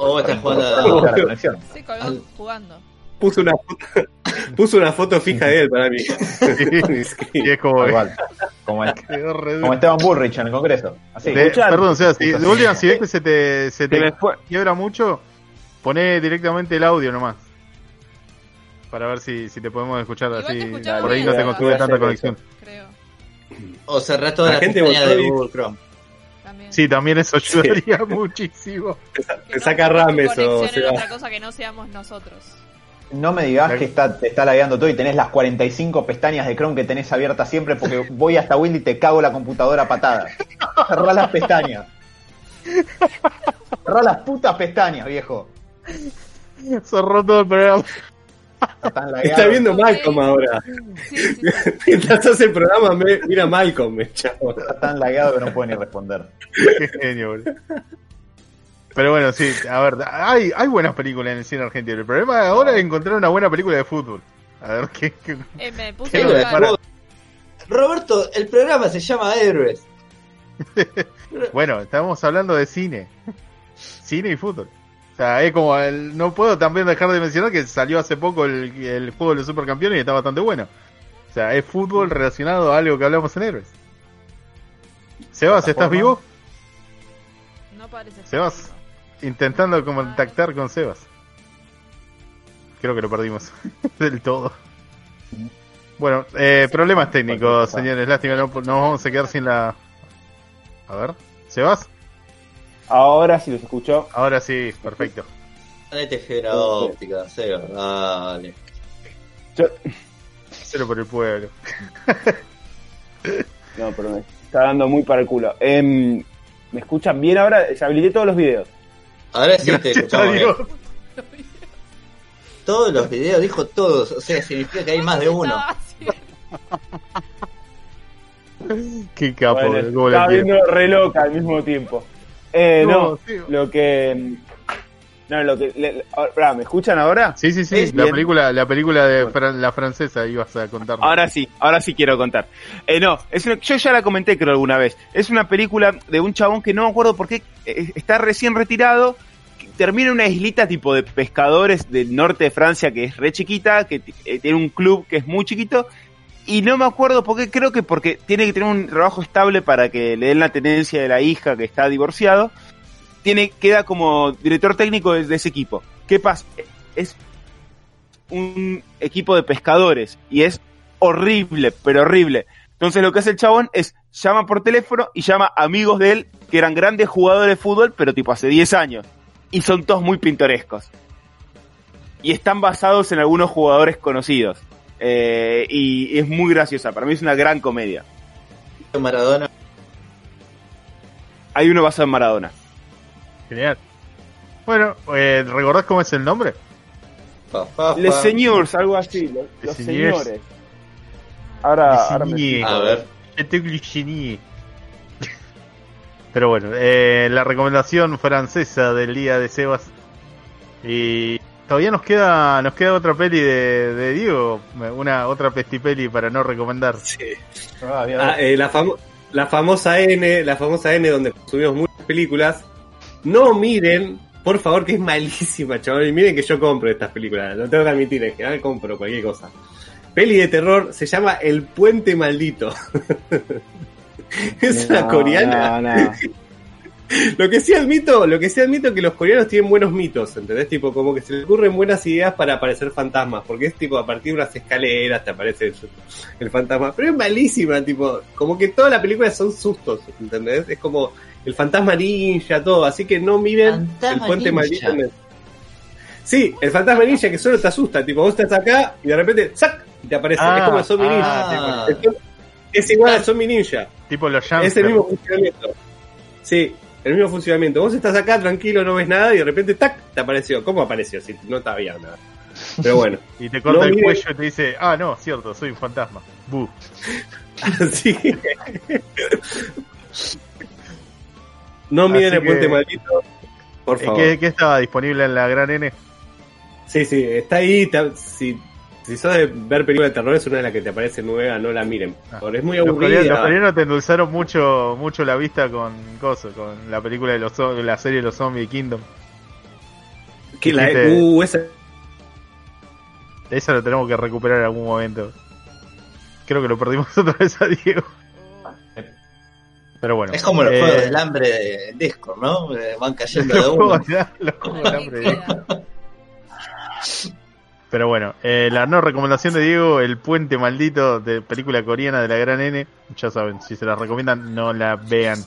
O estás jugando Para a... la conexión. Al- jugando. Puso una, foto- puso una foto fija de él para mí. y es como. Igual, como, el- Esteban Bullrich en el Congreso. Así. De- escuchar. perdón, Sebas, si, de última, si ves que se te, se Se te quiebra mucho, poné directamente el audio nomás. Para ver si, si te podemos escuchar Igual así. Por ahí no te Sebas. construye tanta conexión. Creo. O cerrás toda La la, gente de Google Chrome. También. Sí, también eso ayudaría muchísimo. Te saca pongas tu rames o conexión se en va. otra cosa que no seamos nosotros. No me digas que está, te está lagueando todo y tenés las 45 pestañas de Chrome que tenés abiertas siempre porque voy hasta Windows y te cago la computadora a patada. Cerrá las pestañas. Cerrá las putas pestañas, viejo. Cerró todo el programa. Está tan lagueado. Está viendo. Malcolm ahora. Sí, sí, sí. Mientras hace el programa, me- mira Malcolm, me chavo. Está tan lagueado que no puede ni responder. Qué genio, boludo. Pero bueno, sí, a ver, hay, hay buenas películas en el cine argentino. El problema ahora es encontrar una buena película de fútbol. A ver qué. qué- Eh, me puse qué lo. Roberto, el programa se llama Héroes. Bueno, estamos hablando de cine. Cine y fútbol. O sea, es como. el- no puedo también dejar de mencionar que salió hace poco el, el juego de los supercampeones y está bastante bueno. O sea, es fútbol relacionado a algo que hablamos en Héroes. Sebas, ¿estás vivo? No parece Sebas. Intentando contactar con Sebas. Creo que lo perdimos del todo. Bueno, eh, problemas técnicos, señores. Lástima, no, nos vamos a quedar sin la. A ver, ¿Sebas? Ahora sí los escucho. Ahora sí, perfecto. Ponete fibra óptica, Seba, dale. Yo- Cero por el pueblo. No, pero me está dando muy para el culo. Em, ¿Me escuchan bien ahora? Ya habilité todos los videos. Ahora sí te Gracias a escuchamos bien. Todos los videos, dijo todos. O sea, significa que hay más de uno. Qué capo, Bueno, estaba viendo re loca al mismo tiempo. Eh, no, No, sí. lo que... No, lo que... le- le- ahora, pará, ¿Me escuchan ahora? Sí, sí, sí, la bien. película, la película de Fran- la francesa ibas a contar. Ahora sí, ahora sí quiero contar. Eh, no, es una- yo ya la comenté creo alguna vez. Es una película de un chabón que no me acuerdo por qué eh, está recién retirado. Termina en una islita tipo de pescadores del norte de Francia que es re chiquita, que eh, tiene un club que es muy chiquito. Y no me acuerdo por qué, creo que porque tiene que tener un trabajo estable para que le den la tenencia de la hija que está divorciado. Tiene, queda como director técnico de, de ese equipo. ¿Qué pasa? Es un equipo de pescadores y es horrible, pero horrible. Entonces lo que hace el chabón es llama por teléfono y llama a amigos de él que eran grandes jugadores de fútbol, pero tipo hace 10 años. Y son todos muy pintorescos. Y están basados en algunos jugadores conocidos. Eh, y es muy graciosa. Para mí es una gran comedia. Maradona. Hay uno basado en Maradona. Genial. Bueno, eh, ¿recordás cómo es el nombre? Les. Señores, algo así. Los, señores. Ahora, ahora me. A ver. Pero bueno, eh, la recomendación francesa del día de Sebas. Y todavía nos queda nos queda otra peli de, de Diego, una otra pestipeli para no recomendar. Sí. Ah. Ah, eh, la, famo- la famosa N, la famosa N donde subimos muchas películas. No miren, por favor, que es malísima, chaval. Y miren que yo compro estas películas. Lo tengo que admitir, en general compro cualquier cosa. Peli de terror se llama El Puente Maldito. es una coreana. no, no. Lo que sí admito, lo que sí admito es que los coreanos tienen buenos mitos, ¿entendés? Tipo, como que se les ocurren buenas ideas para aparecer fantasmas, porque es tipo, a partir de unas escaleras te aparece el, el fantasma. Pero es malísima, tipo, como que toda la película son sustos, ¿entendés? Es como el fantasma ninja, todo, así que no miren Fantasma el puente maldito. Sí, el fantasma ninja que solo te asusta, tipo, vos estás acá y de repente, ¡zac! y te aparece. Ah, es como el zombie ah. ninja. tipo, es igual al zombie ninja. Tipo los Es el mismo funcionamiento. Sí, el mismo funcionamiento. Vos estás acá tranquilo, no ves nada y de repente ¡tac! te apareció. ¿Cómo apareció? Si no te había nada. Pero bueno, Y te corta No, el miren. cuello y te dice, ah, no, cierto, soy un fantasma. Bu. sí. No miren el puente maldito. Por favor. ¿Qué, qué estaba disponible en la gran N? Sí, sí, está ahí. te- si, si sos de ver películas de terror, es una de las que te aparece nueva, no la miren. Ah. Es muy Los coreanos, los aburrida. coreanos te endulzaron mucho, mucho la vista con coso, con la película de los la serie de los zombies Kingdom. Que la, dijiste- uh, esa, Eso lo tenemos que recuperar en algún momento. Creo que lo perdimos otra vez a Diego. Pero bueno. Es como los eh, juegos del hambre de Discord, ¿no? Eh, Van cayendo de uno. los juegos del hambre de. Pero bueno, eh, la no recomendación de Diego, El Puente Maldito, de película coreana de la gran N. Ya saben, si se la recomiendan, no la vean.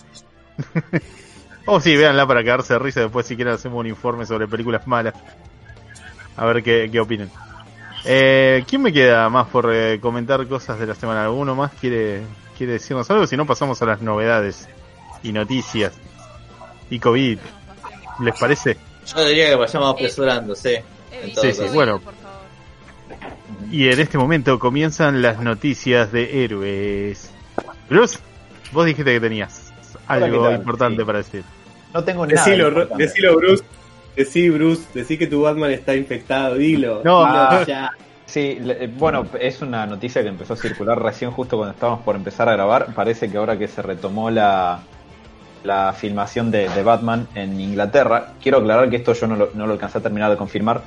o sí, véanla para quedarse de risa. Después, si quieren, hacemos un informe sobre películas malas. A ver qué, qué opinan. Eh, ¿Quién me queda más por eh, comentar cosas de la semana? ¿Alguno más quiere, quiere decirnos algo? Si no, pasamos a las novedades y noticias y COVID. ¿Les parece? Yo diría que vayamos apresurándose. Evita En todo Sí, sí, bueno. por favor. Y en este momento comienzan las noticias de héroes. Bruce, vos dijiste que tenías algo importante Sí. para decir. No tengo nada. decilo, Bruce. Decí, Bruce, decí que tu Batman está infectado, dilo. No. dilo Ah. ya. Sí, eh, bueno, es una noticia que empezó a circular recién justo cuando estábamos por empezar a grabar. Parece que ahora que se retomó la, la filmación de, Batman en Inglaterra, quiero aclarar que esto yo no lo, no alcancé a terminar de confirmar,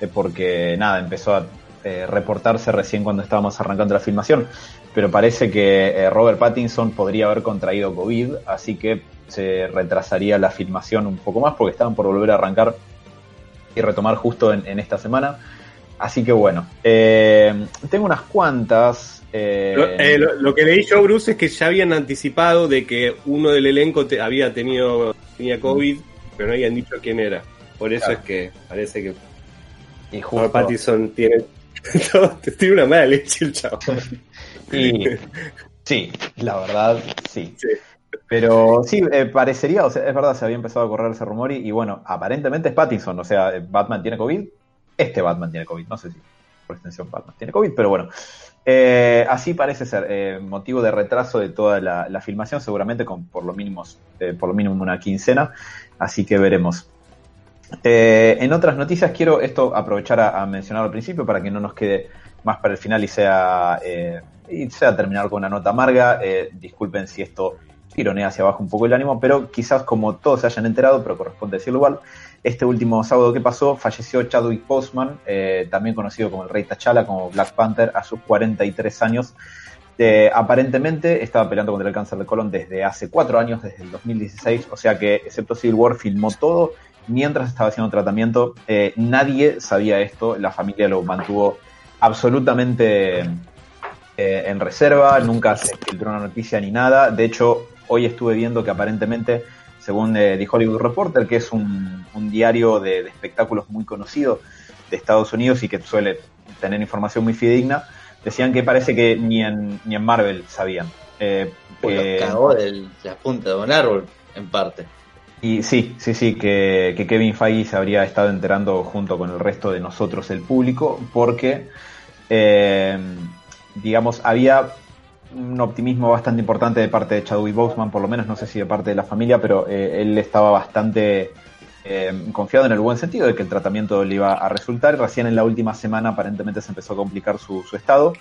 eh, porque nada, empezó a eh, reportarse recién cuando estábamos arrancando la filmación, pero parece que eh, Robert Pattinson podría haber contraído COVID, así que se retrasaría la filmación un poco más porque estaban por volver a arrancar y retomar justo en, en esta semana. Así que bueno, eh, tengo unas cuantas. eh, Lo, eh, lo- lo que leí yo, Bruce, es que ya habían anticipado de que uno del elenco te- había tenido tenía COVID, pero no habían dicho quién era. Por eso Claro. es que parece que y justo, Pattinson tiene, todo- tiene una mala leche el chavo. y- sí, la verdad, sí. Sí. Pero sí, eh, parecería, o sea, es verdad, se había empezado a correr ese rumor y, y bueno, aparentemente es Pattinson, o sea, Batman tiene COVID, este Batman tiene COVID, no sé si por extensión Batman tiene COVID, pero bueno, Eh, así parece ser, eh, motivo de retraso de toda la, filmación, seguramente con por lo mínimo, eh, por lo mínimo una quincena, así que veremos. En otras noticias quiero esto aprovechar a, mencionar al principio para que no nos quede más para el final y sea, y sea terminar con una nota amarga. Disculpen si esto tironea hacia abajo un poco el ánimo, pero quizás como todos se hayan enterado, pero corresponde decirlo igual, este último sábado que pasó falleció Chadwick Boseman, eh, también conocido como el Rey T'Challa, como Black Panther, a sus 43 años. Eh, aparentemente estaba peleando contra el cáncer de colon desde hace cuatro años, desde el 2016, o sea que excepto Civil War filmó todo mientras estaba haciendo tratamiento. Eh, nadie sabía esto, la familia lo mantuvo absolutamente eh, en reserva, nunca se filtró una noticia ni nada. De hecho, hoy estuve viendo que aparentemente, según eh, The Hollywood Reporter, que es un, un diario de, de espectáculos muy conocido de Estados Unidos y que suele tener información muy fidedigna, decían que parece que ni en, ni en Marvel sabían. Eh, Pues que- los cagó de la punta de un árbol, en parte. y sí, sí, sí, que, que Kevin Feige se habría estado enterando junto con el resto de nosotros, el público, porque, eh, digamos, había un optimismo bastante importante de parte de Chadwick Boseman, por lo menos, no sé si de parte de la familia, pero eh, él estaba bastante eh, confiado en el buen sentido de que el tratamiento le iba a resultar. Recién en la última semana aparentemente se empezó a complicar su, estado.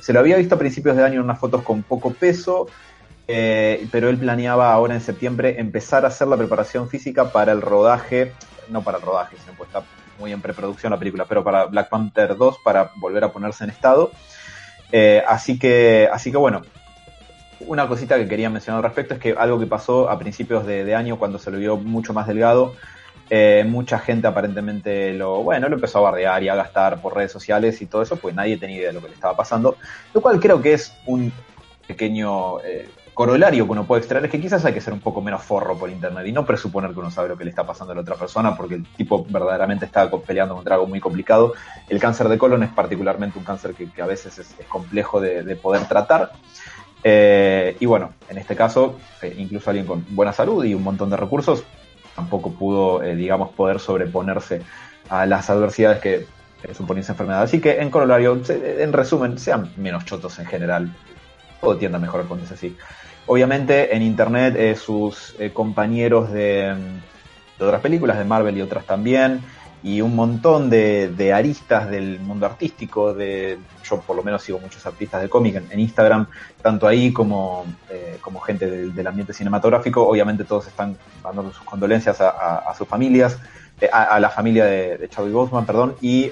Se lo había visto a principios de año en unas fotos con poco peso, eh, pero él planeaba ahora en septiembre empezar a hacer la preparación física para el rodaje, no para el rodaje, sino pues está muy en preproducción la película, pero para Black Panther 2 para volver a ponerse en estado. Eh, así que, así que bueno, una cosita que quería mencionar al respecto es que algo que pasó a principios de, año cuando se lo vio mucho más delgado, eh, mucha gente aparentemente lo, bueno, lo empezó a bardear y a gastar por redes sociales y todo eso, pues nadie tenía idea de lo que le estaba pasando, lo cual creo que es un pequeño eh, corolario que uno puede extraer, es que quizás hay que ser un poco menos forro por internet y no presuponer que uno sabe lo que le está pasando a la otra persona, porque el tipo verdaderamente está peleando contra algo muy complicado. El cáncer de colon es particularmente un cáncer que, a veces es, complejo de, de poder tratar. Eh, y bueno, en este caso, eh, incluso alguien con buena salud y un montón de recursos tampoco pudo, eh, digamos, poder sobreponerse a las adversidades que supone esa enfermedad. Así que, en corolario, en resumen, sean menos chotos en general. Todo tiende a mejorar cuando es así. Obviamente, en internet, eh, sus eh, compañeros de, mm, de otras películas, de Marvel y otras también, y un montón de, de aristas del mundo artístico, de yo por lo menos sigo muchos artistas de cómic en, Instagram, tanto ahí como, eh, como gente del, ambiente cinematográfico, obviamente todos están mandando sus condolencias a, sus familias, a, a la familia de, de Chadwick Boseman, perdón, y,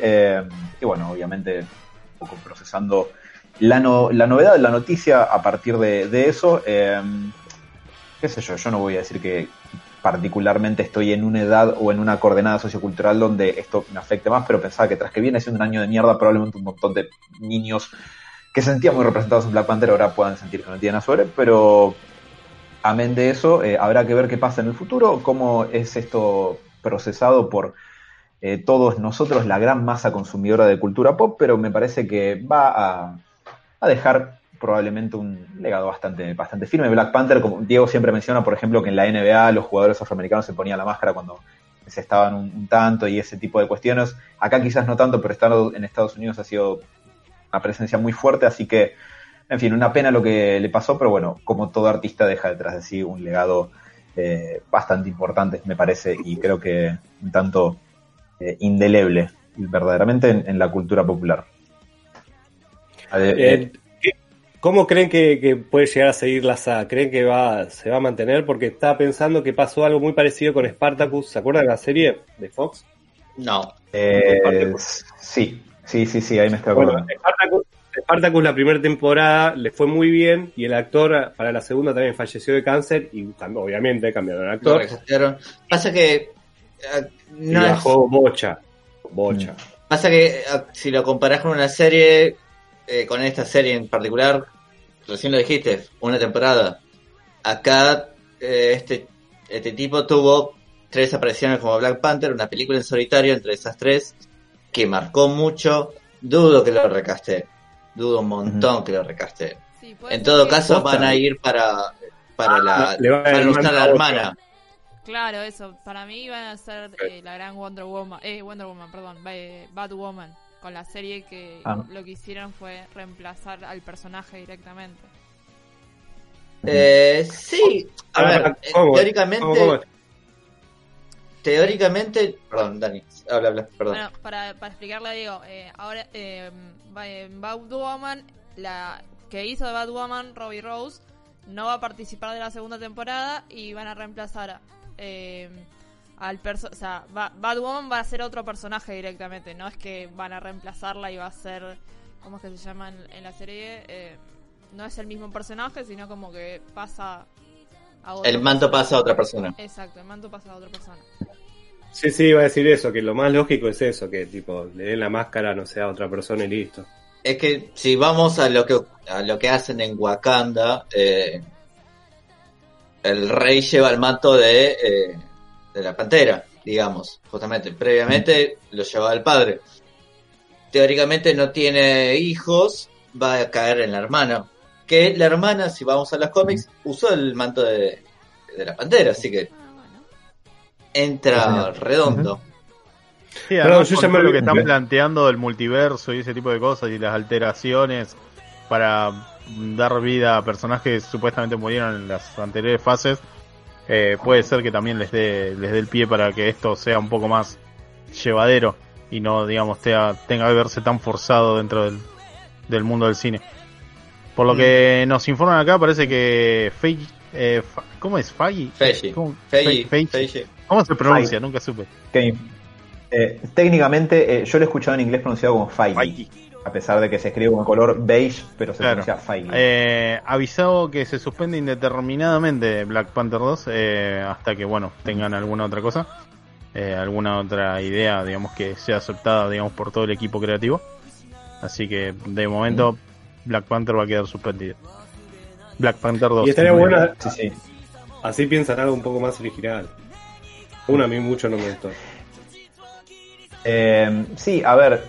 y bueno, obviamente un poco procesando la, no- la novedad, la noticia a partir de, de eso, eh, qué sé yo, yo no voy a decir que particularmente estoy en una edad o en una coordenada sociocultural donde esto me afecte más, pero pensaba que tras que viene siendo un año de mierda, probablemente un montón de niños que se sentían muy representados en Black Panther ahora puedan sentir que no tienen a sobre, pero amén de eso, eh, habrá que ver qué pasa en el futuro, cómo es esto procesado por eh, todos nosotros, la gran masa consumidora de cultura pop, pero me parece que va a, a dejar probablemente un legado bastante, bastante firme. Black Panther, como Diego siempre menciona, por ejemplo, que en la NBA los jugadores afroamericanos se ponían la máscara cuando se estaban un, tanto y ese tipo de cuestiones. Acá quizás no tanto, pero estando en Estados Unidos ha sido una presencia muy fuerte, así que, en fin, una pena lo que le pasó, pero bueno, como todo artista deja detrás de sí un legado eh, bastante importante, me parece, y creo que un tanto eh, indeleble, verdaderamente, en, en la cultura popular. Eh, ¿qué- ¿Cómo creen que, que puede llegar a seguir la saga? ¿Creen que va, se va a mantener? Porque estaba pensando que pasó algo muy parecido con Spartacus. ¿Se acuerdan de la serie de Fox? No. Eh, Spartacus. sí, sí, sí, sí, ahí me estoy Bueno, acordando. Spartacus, Spartacus la primera temporada le fue muy bien y el actor para la segunda también falleció de cáncer y obviamente cambiaron el actor. Pasa que. eh, y no es- bajó bocha. Bocha. Pasa que eh, si lo comparás con una serie, eh, con esta serie en particular, recién lo dijiste, una temporada. Acá eh, este, este tipo tuvo tres apariciones como Black Panther, una película en solitario entre esas tres, que marcó mucho. Dudo que lo recaste. Dudo un montón que lo recaste. Sí, En todo caso Posta. van a ir para, para la, le va a para dar buscar mano la hermana. Claro, eso. Para mí van a ser eh, la gran Wonder Woman. Eh, Wonder Woman, perdón. Eh, Batwoman. Con la serie que Ah. lo que hicieron fue reemplazar al personaje directamente. Eh, sí, a Ah, ver, eh, ¿cómo? teóricamente, ¿Cómo, cómo? teóricamente, perdón, Dani, habla, habla, perdón. Bueno, para, para explicarle, digo, eh, ahora eh, Batwoman, la que hizo de Batwoman, Robbie Rose, no va a participar de la segunda temporada y van a reemplazar a, eh, al perso o sea, Ba- Batwoman va a ser otro personaje directamente, no es que van a reemplazarla y va a ser, ¿cómo es que se llama en, en la serie? Eh, no es el mismo personaje, sino como que pasa a otro El manto pasa a otra persona. Exacto, el manto pasa a otra persona. Sí, sí, iba a decir eso, que lo más lógico es eso, que tipo, le den la máscara, no sé, a otra persona y listo. Es que si vamos a lo que a lo que hacen en Wakanda, eh, el rey lleva el manto de, eh, de la pantera, digamos, justamente. Previamente lo llevaba el padre. Teóricamente no tiene hijos, va a caer en la hermana. Que la hermana, si vamos a los cómics, usó el manto de, de la pantera, así que Ah, entra redondo. Sí, Pero yo ya me lo que están planteando del multiverso y ese tipo de cosas y las alteraciones para dar vida a personajes que supuestamente murieron en las anteriores fases, eh, puede ser que también les dé les dé el pie para que esto sea un poco más llevadero y no, digamos, tenga que verse tan forzado dentro del, del mundo del cine. Por lo Mm. que nos informan acá, parece que Feige, eh, ¿cómo es? Feige? Feige. ¿Cómo, Feige, Feige? Feige. ¿Cómo se pronuncia? Feige. Nunca supe. Eh, técnicamente, eh, yo lo he escuchado en inglés pronunciado como Feige. A pesar de que se escribe con color beige, pero se Claro. pronuncia Feige. Eh, avisado que se suspende indeterminadamente Black Panther 2 eh, hasta que, bueno, tengan alguna otra cosa, eh, alguna otra idea, digamos, que sea aceptada, digamos, por todo el equipo creativo. Así que, de momento, Black Panther va a quedar suspendido. Black Panther 2. Y estaría bueno. Sí, sí. así piensan algo un poco más original. Uno a mí mucho no me gustó. Eh, sí, a ver,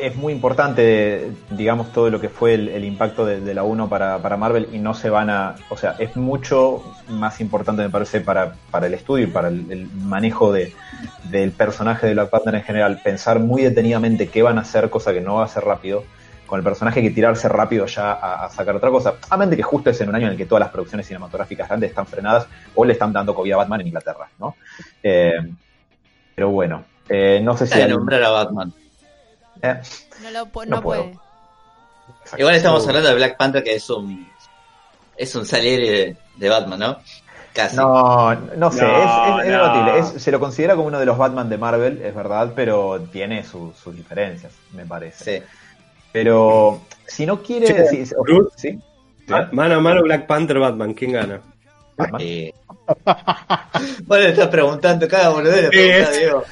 es muy importante, digamos, todo lo que fue el, el impacto de, de la 1 para, para Marvel y no se van a, o sea, es mucho más importante, me parece, para, para el estudio y para el, el manejo de, del personaje de Black Panther en general, pensar muy detenidamente qué van a hacer, cosa que no va a ser rápido, con el personaje que tirarse rápido ya a, a sacar otra cosa. A mente que justo es en un año en el que todas las producciones cinematográficas grandes están frenadas o le están dando COVID a Batman en Inglaterra, ¿no? Eh, pero bueno, eh, no sé si... al- nombrar a Batman. Eh, No, lo pu- No no puedo. puede. Igual estamos hablando de Black Panther, que es un. Es un Salieri de, de Batman, ¿no? Casi. No, no sé, No, es, es- es no. debatible. Es- se lo considera como uno de los Batman de Marvel, es verdad, pero tiene su- sus diferencias, me parece. Sí. Pero si no quiere... Che, si- si- Bruce. ¿sí? Ma- Mano a mano Black Panther Batman, ¿quién gana? Batman. Eh, Vos le estás preguntando cada pregunta, es- Diego.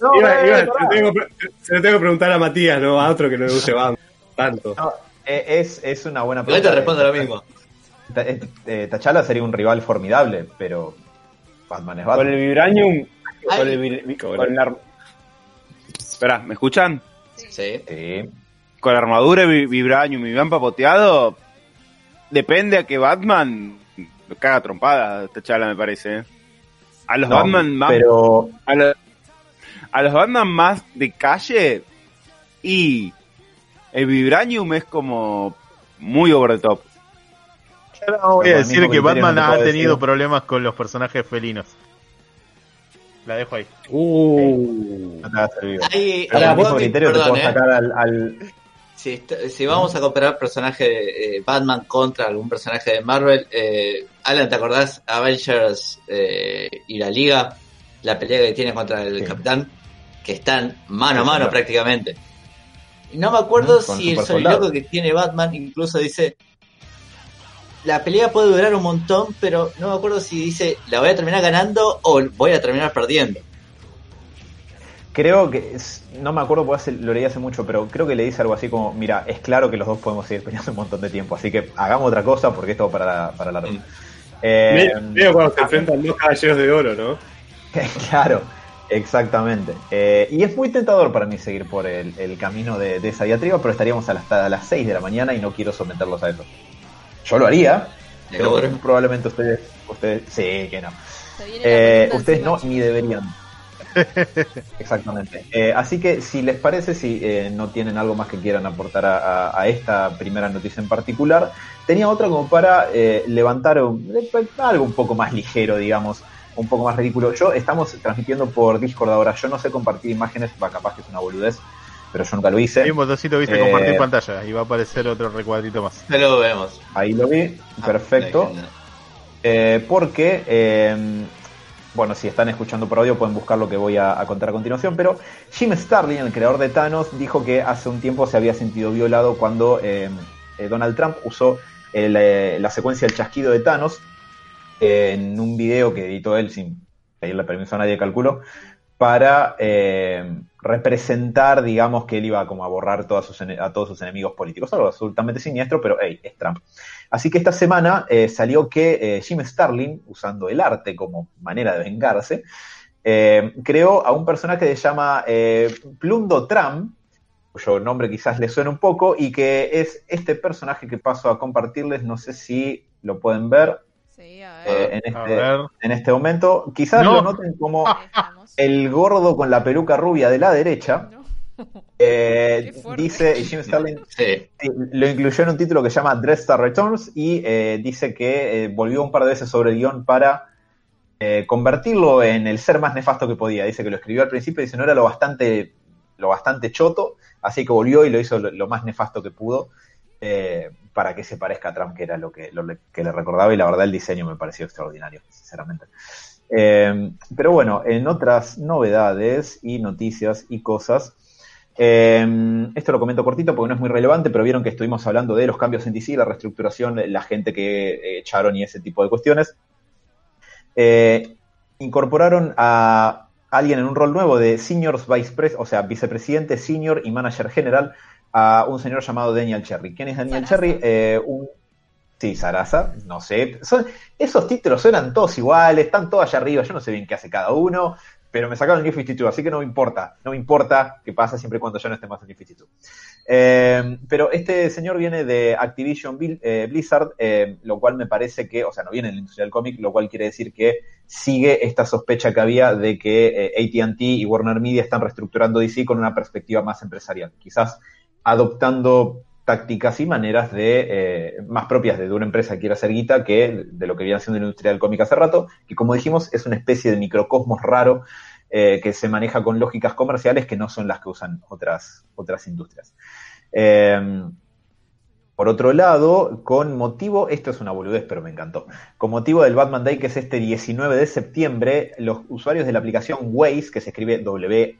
No, Iba- eh, iba- se, lo tengo, que pre- se lo tengo que preguntar a Matías, no a otro que no le guste Batman tanto. No, eh, es, es una buena Igual te pregunta. respondo lo mismo. Eh, T'Challa sería un rival formidable, pero Batman es Con el Batman. Vibranium. Ay. Con el con la arm- Esperá, ¿me escuchan? Sí. Sí. Con la armadura Vibranium y bien papoteado. Depende a que Batman lo caga trompada, T'Challa me parece. ¿eh? A los No, Batman más pero a, a los Batman más de calle y el Vibranium es como muy over the top. Yo no voy a decir que Batman no te ha tenido decir. problemas con los personajes felinos. La dejo ahí. Uh. no te va a servir. Hay, Pero hay al un mismo cómic, criterio te perdón, puedo eh. sacar al, al- Si, vamos a comparar personaje eh, Batman contra algún personaje de Marvel, eh, Alan, ¿te acordás? Avengers eh, y la Liga, la pelea que tiene contra el Sí. Capitán, que están mano a mano prácticamente. Y no me acuerdo con si el soliloquio que tiene Batman incluso dice la pelea puede durar un montón, pero no me acuerdo si dice la voy a terminar ganando o voy a terminar perdiendo. Creo que, es- no me acuerdo, porque lo leí hace mucho, pero creo que le dice algo así como, mira, es claro que los dos podemos seguir peleando un montón de tiempo, así que hagamos otra cosa porque esto va para, la- para largo. Mm. Eh, cuando se ah, enfrentan dos caballeros de oro, ¿no? claro, exactamente. Eh, y es muy tentador para mí seguir por el, el camino de, de esa diatriba, pero estaríamos a las, hasta las 6 de la mañana y no quiero someterlos a eso. Yo lo haría, pero probablemente ustedes, ustedes, sí, que no. Eh, ustedes no, ni deberían. Exactamente. Eh, así que si les parece, si eh, no tienen algo más que quieran aportar a, a- a esta primera noticia en particular, tenía otra como para eh, levantar un- algo un poco más ligero, digamos, un poco más ridículo. Yo estamos transmitiendo por Discord ahora, yo no sé compartir imágenes, va capaz que es una boludez, pero yo nunca lo hice. Hay un botoncito, viste, Eh, compartir pantalla y va a aparecer otro recuadrito más. Ya lo vemos. Ahí lo vi, Ah, perfecto. Eh, porque, eh, bueno, si están escuchando por audio pueden buscar lo que voy a, a contar a continuación, pero Jim Starlin, el creador de Thanos, dijo que hace un tiempo se había sentido violado cuando eh, eh, Donald Trump usó el, eh, la secuencia del chasquido de Thanos en un video que editó él sin pedirle permiso a nadie, calculo, para eh, representar, digamos, que él iba como a borrar a todos sus enemigos políticos. Algo absolutamente siniestro, pero hey, es Trump. Así que esta semana eh, salió que eh, Jim Starlin, usando el arte como manera de vengarse, creó a un personaje que se llama Plundo Trump, cuyo nombre quizás le suene un poco, y que es este personaje que paso a compartirles, no sé si lo pueden ver Sí, a eh, A este, ver. en este momento. Quizás No. lo noten como estamos. el gordo con la peluca rubia de la derecha. No. eh, dice, y Jim Sí. Sí, lo incluyó en un título que se llama Dread Star Returns y eh, dice que eh, volvió un par de veces sobre el guion para eh, convertirlo en el ser más nefasto que podía. Dice que lo escribió al principio y dice no era lo bastante, lo bastante choto, así que volvió y lo hizo lo, lo más nefasto que pudo eh, para que se parezca a Trump, que era lo que, lo que le recordaba y la verdad el diseño me pareció extraordinario, sinceramente. Eh, pero bueno, en otras novedades y noticias y cosas, Eh, esto lo comento cortito porque no es muy relevante, pero vieron que estuvimos hablando de los cambios en DC, la reestructuración, la gente que echaron y ese tipo de cuestiones. Incorporaron a alguien en un rol nuevo de Senior Vice o sea, vicepresidente, senior y manager general, a un señor llamado Daniel Cherry. ¿Quién es Daniel Sarasa. Cherry? Eh, un Sí, Sarasa, no sé. Son, esos títulos suenan todos iguales, están todos allá arriba, yo no sé bien qué hace cada uno, pero me sacaron el New 52, así que no me importa, no me importa qué pasa siempre y cuando ya no esté más en New 52. Eh, pero este señor viene de Activision eh, Blizzard, eh, lo cual me parece que, o sea, no viene de la industria del cómic, lo cual quiere decir que sigue esta sospecha que había de que eh, AT&T y Warner Media están reestructurando DC con una perspectiva más empresarial, quizás adoptando tácticas y maneras de eh, más propias de, una empresa que quiera hacer guita que de lo que viene haciendo la industria del cómic hace rato, que como dijimos es una especie de microcosmos raro eh, que se maneja con lógicas comerciales que no son las que usan otras, otras industrias. Eh, por otro lado, con motivo, esto es una boludez, pero me encantó. Con motivo del Batman Day, que es este 19 de septiembre, los usuarios de la aplicación Waze, que se escribe W-A-Z-E,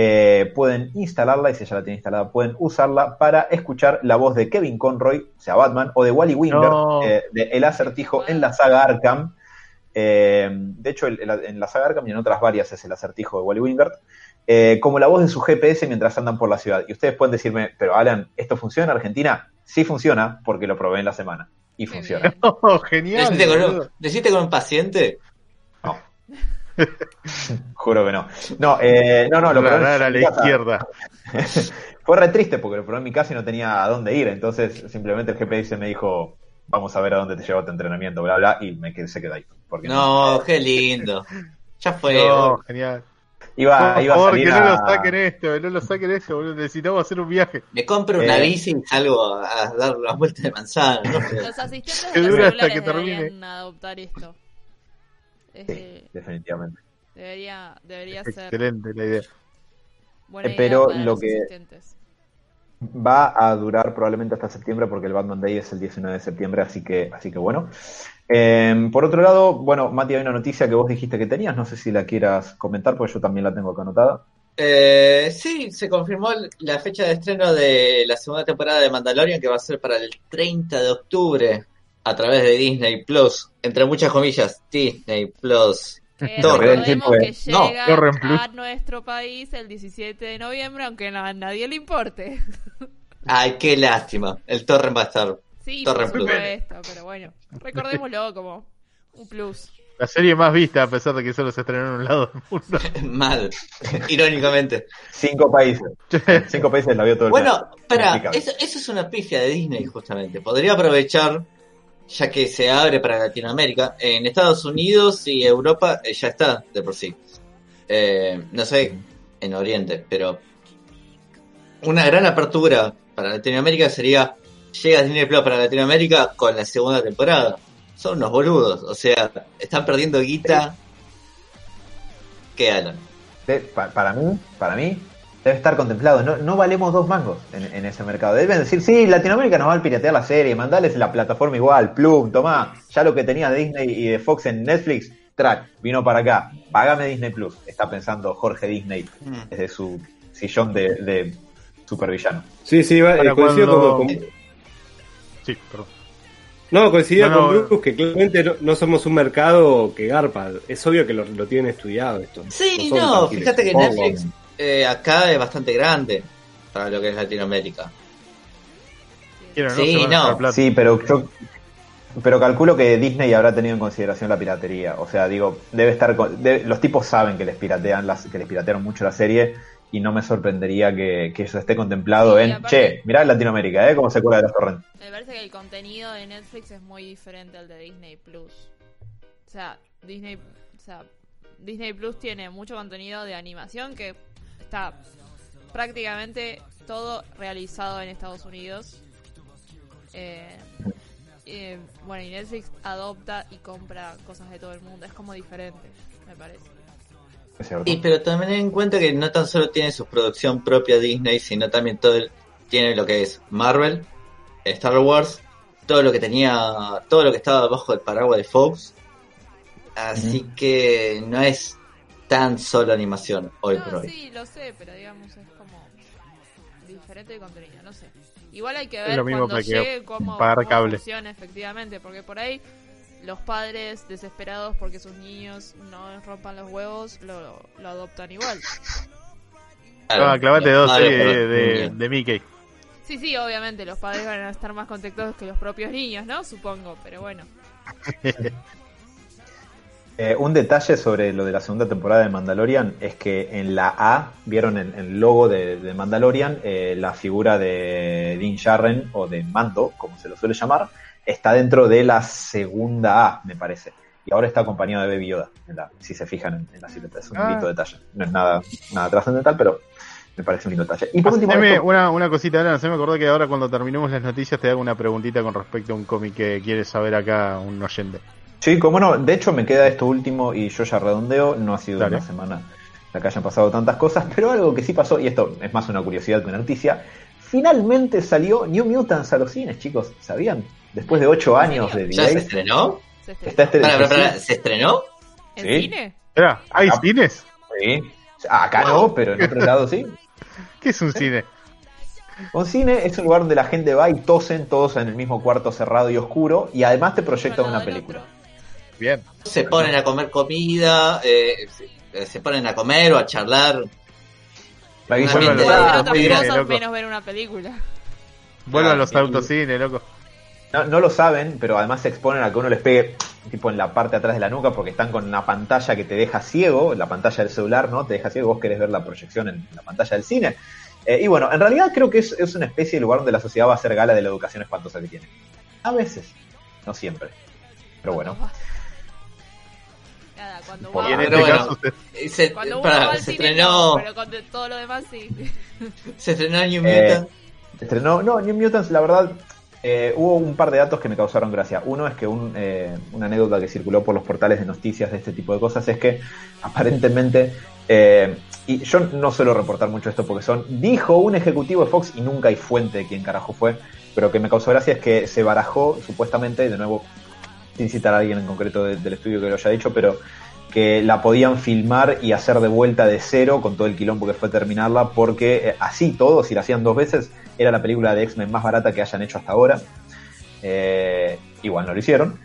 eh, pueden instalarla, y si ya la tienen instalada, pueden usarla para escuchar la voz de Kevin Conroy, o sea, Batman, o de Wally Winger, No. eh, de El Acertijo en la saga Arkham. Eh, de hecho, el- el- en la saga Arkham y en otras varias es el acertijo de Wally Wingert, eh, como la voz de su GPS mientras andan por la ciudad. Y ustedes pueden decirme, pero Alan, ¿esto funciona en Argentina? Sí funciona, porque lo probé en la semana. Y funciona. Oh, genial. ¿Deciste con, boludo. un, deciste con un paciente? Juro que no. No, eh, no, no, lo a la casa. izquierda. Fue re triste porque lo probé en mi casa y no tenía a dónde ir. Entonces, simplemente el GPS me dijo, vamos a ver a dónde te lleva tu entrenamiento, bla, bla, y me quedé, se quedó ahí. Porque No, qué lindo. Ya fue. No, genial. Iba, Por iba a favor, salir que no a- lo saquen esto, no lo saquen eso, boludo. Necesitamos hacer un viaje. Me compro una Eh. bici y salgo a dar la vuelta de manzana. ¿no? Los asistentes Que de los celulares que termine. deberían adoptar esto. Eh, Definitivamente. debería debería ser Excelente la idea. buena Eh, idea pero para lo los que-. Va a durar probablemente hasta septiembre porque el Batman Day es el 19 de septiembre, así que, así que bueno. Eh, por otro lado, bueno, Mati, hay una noticia que vos dijiste que tenías, no sé si la quieras comentar, porque yo también la tengo acá anotada. Eh, sí, se confirmó la fecha de estreno de la segunda temporada de Mandalorian que va a ser para el 30 de octubre a través de Disney Plus. Entre muchas comillas, Disney Plus. Que Torre. recordemos que No, Torre Plus. a nuestro país el 17 de noviembre, aunque a nadie le importe. Ay, qué lástima. El torrent va a estar Sí, Torre por Plus. pero bueno, recordémoslo como un plus. La serie más vista, a pesar de que solo se estrenó en un lado del mundo. mal, irónicamente. Cinco países. Cinco países la vio todo el Bueno, mundo. espera, Inexplicable. eso, eso es una pifia de Disney justamente. Podría aprovechar, ya que se abre para Latinoamérica, en Estados Unidos y Europa eh, ya está de por sí. Eh, no sé, en Oriente, pero una gran apertura para Latinoamérica sería, llega Disney Plus para Latinoamérica con la segunda temporada. Son unos boludos, o sea, están perdiendo guita. ¿Qué Alan? Para mí, para mí, debe estar contemplado. No, no valemos dos mangos en, en ese mercado. Deben decir, sí, Latinoamérica nos va a piratear la serie, mandales la plataforma igual, Plum, tomá, ya lo que tenía de Disney y de Fox en Netflix, track, vino para acá, págame Disney Plus, está pensando Jorge Disney Mm. desde su sillón de, de supervillano. Sí, sí, va, eh, coincido cuando- con, con- Sí, perdón. No, coincidía No, no, con Bruce que claramente no, no somos un mercado que garpa. Es obvio que lo, lo tienen estudiado esto. Sí, no, fíjate que Netflix eh, acá es bastante grande para lo que es Latinoamérica. Quiero, Sí, no. Sí, pero yo pero calculo que Disney habrá tenido en consideración la piratería. O sea, digo, debe estar con- debe- los tipos saben que les piratean las, que les piratearon mucho la serie y no me sorprendería que, que eso esté contemplado Sí, en aparte- che, mirá en Latinoamérica, ¿eh? Cómo se cuela de los torrents. Me parece que el contenido de Netflix es muy diferente al de Disney Plus. O sea, Disney, o sea, Disney Plus tiene mucho contenido de animación que está prácticamente todo realizado en Estados Unidos. Eh, eh, bueno, y Netflix adopta y compra cosas de todo el mundo. Es como diferente, me parece. Y pero también ten en cuenta que no tan solo tiene su producción propia Disney, sino también todo el- tiene lo que es Marvel, Star Wars, todo lo que tenía, todo lo que estaba bajo el paraguas de Fox. Así que no es tan solo animación hoy por hoy. sí, lo sé, pero digamos es como diferente de contenido, no sé. Igual hay que ver lo mismo cuando que llegue cómo, pagar cómo cable. funciona efectivamente, porque por ahí los padres desesperados porque sus niños no rompan los huevos lo, lo adoptan igual. Claro, Ah, clavate los dos series por de, de Mickey. Sí, sí, obviamente los padres van a estar más contentos que los propios niños, ¿no? Supongo, pero bueno. Eh, un detalle sobre lo de la segunda temporada de Mandalorian es que en la A vieron en el logo de, de Mandalorian eh, la figura de Din Djarin o de Mando, como se lo suele llamar, está dentro de la segunda A, me parece. Y ahora está acompañado de Baby Yoda, en la- si se fijan en, en la silueta. Es un Ah. lindo detalle. No es nada, nada trascendental, pero me parece un lindo detalle. Y por último, esto- una, una cosita, Alan, se me acordó que ahora cuando terminemos las noticias te hago una preguntita con respecto a un cómic que quiere saber acá un oyente. Sí, como no, de hecho me queda esto último y yo ya redondeo, no ha sido Dale. una semana la que hayan pasado tantas cosas, pero algo que sí pasó, y esto es más una curiosidad que una noticia, finalmente salió New Mutants a los cines, chicos, ¿sabían? Después de ocho años de ¿Ya se delay. estrenó? ¿Se estrenó? Está este- Para, para, para, sí, ¿Se estrenó? ¿En sí. cine? Espera, ¿hay Ah. cines? sí. Acá no, pero en otros lados sí. ¿Qué es un cine? Un cine es un lugar donde la gente va y tosen todos en el mismo cuarto cerrado y oscuro, y además te proyecta Uno al una lado película. Bien. Se ponen a comer comida, eh, se, se ponen a comer o a charlar. Vuelvan los loco. menos ver una película. Vuelvan Ah, los sí. autocines, loco. No, no lo saben, pero además se exponen a que uno les pegue tipo en la parte de atrás de la nuca porque están con una pantalla que te deja ciego, la pantalla del celular, ¿no? Te deja ciego, vos querés ver la proyección en la pantalla del cine. Eh, y bueno, en realidad creo que es, es una especie de lugar donde la sociedad va a hacer gala de la educación espantosa que tiene. A veces, no siempre. Pero bueno. Nada, cuando en este bueno. caso, se- Eh, Se, cuando uno va al se cine estrenó, no, pero con todo lo demás sí. se estrenó New Eh, Mutant. Estrenó, no, New Mutants, la verdad, eh, hubo un par de datos que me causaron gracia. Uno es que un, eh, una anécdota que circuló por los portales de noticias de este tipo de cosas es que aparentemente, eh, y yo no suelo reportar mucho esto porque son, dijo un ejecutivo de Fox y nunca hay fuente de quién carajo fue, pero que me causó gracia es que se barajó supuestamente, de nuevo, sin citar a alguien en concreto de- del estudio que lo haya dicho, pero que la podían filmar y hacer de vuelta de cero con todo el quilombo que fue terminarla, porque eh, así todo, si la hacían dos veces, era la película de X-Men más barata que hayan hecho hasta ahora. Eh, igual no lo hicieron.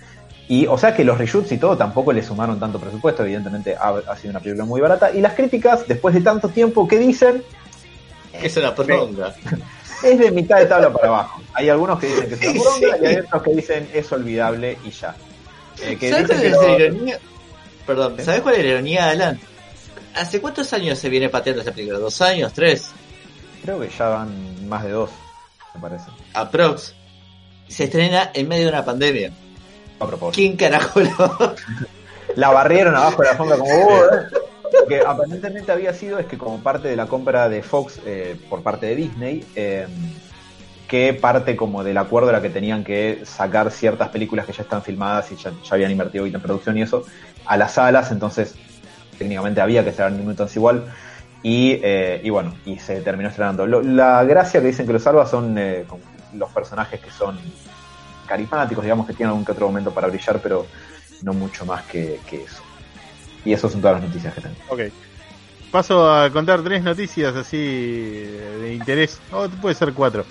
Y, o sea que los reshoots y todo tampoco le sumaron tanto presupuesto, evidentemente ha, ha sido una película muy barata. Y las críticas, después de tanto tiempo, ¿qué dicen? Es una poronga. Es de mitad de tabla para abajo. Hay algunos que dicen que es una poronga y hay otros que dicen es olvidable y ya. Eh, que ¿Sabes cuál que es la ironía? Perdón. ¿sabes cuál es la ironía, Alan? ¿Hace cuántos años se viene pateando esta película? ¿Dos años? ¿Tres? Creo que ya van más de dos, me parece. Aprox. Se estrena en medio de una pandemia. A propósito. ¿Quién carajo lo.? La barrieron abajo de la alfombra como "Oh, eh". Lo que aparentemente había sido es que como parte de la compra de Fox eh, por parte de Disney, eh, que parte como del acuerdo era que tenían que sacar ciertas películas que ya están filmadas y ya, habían invertido en producción y eso a las salas, entonces técnicamente había que estrenar New Mutants igual y, eh, y bueno, y se terminó estrenando. La gracia que dicen que lo salva son eh, los personajes que son carismáticos, digamos que tienen algún que otro momento para brillar, pero no mucho más que eso. Y eso son todas las noticias que tengo. Ok. Paso a contar tres noticias así de interés. O puede ser cuatro.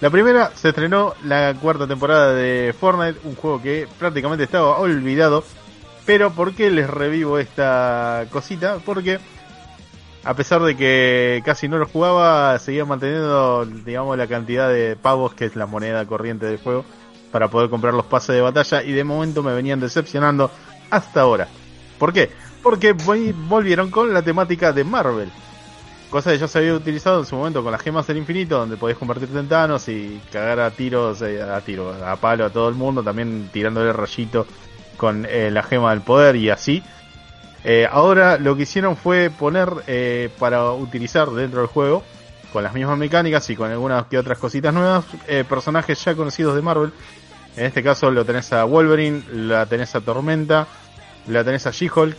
La primera, se estrenó la cuarta temporada de Fortnite, un juego que prácticamente estaba olvidado. Pero ¿por qué les revivo esta cosita? Porque a pesar de que casi no lo jugaba, seguía manteniendo, digamos, la cantidad de pavos que es la moneda corriente del juego para poder comprar los pases de batalla y de momento me venían decepcionando hasta ahora. ¿Por qué? Porque vol- volvieron con la temática de Marvel. Cosa que ya se había utilizado en su momento con las gemas del infinito, donde podés convertirte en Thanos y cagar a tiros, eh, a tiro, a palo a todo el mundo, también tirándole rayito con eh, la gema del poder y así. Eh, ahora lo que hicieron fue poner para utilizar dentro del juego, con las mismas mecánicas y con algunas que otras cositas nuevas, personajes ya conocidos de Marvel. En este caso lo tenés a Wolverine, la tenés a Tormenta, la tenés a She-Hulk,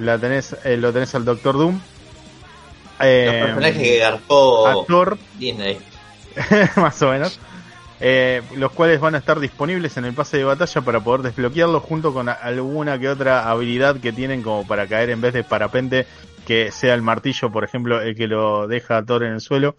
la tenés, eh, lo tenés al Doctor Doom. Los eh, personajes que garpó a Thor, Disney. más o menos. eh, los cuales van a estar disponibles en el pase de batalla para poder desbloquearlos junto con alguna que otra habilidad que tienen como para caer en vez de parapente que sea el martillo, por ejemplo, el que lo deja a Thor en el suelo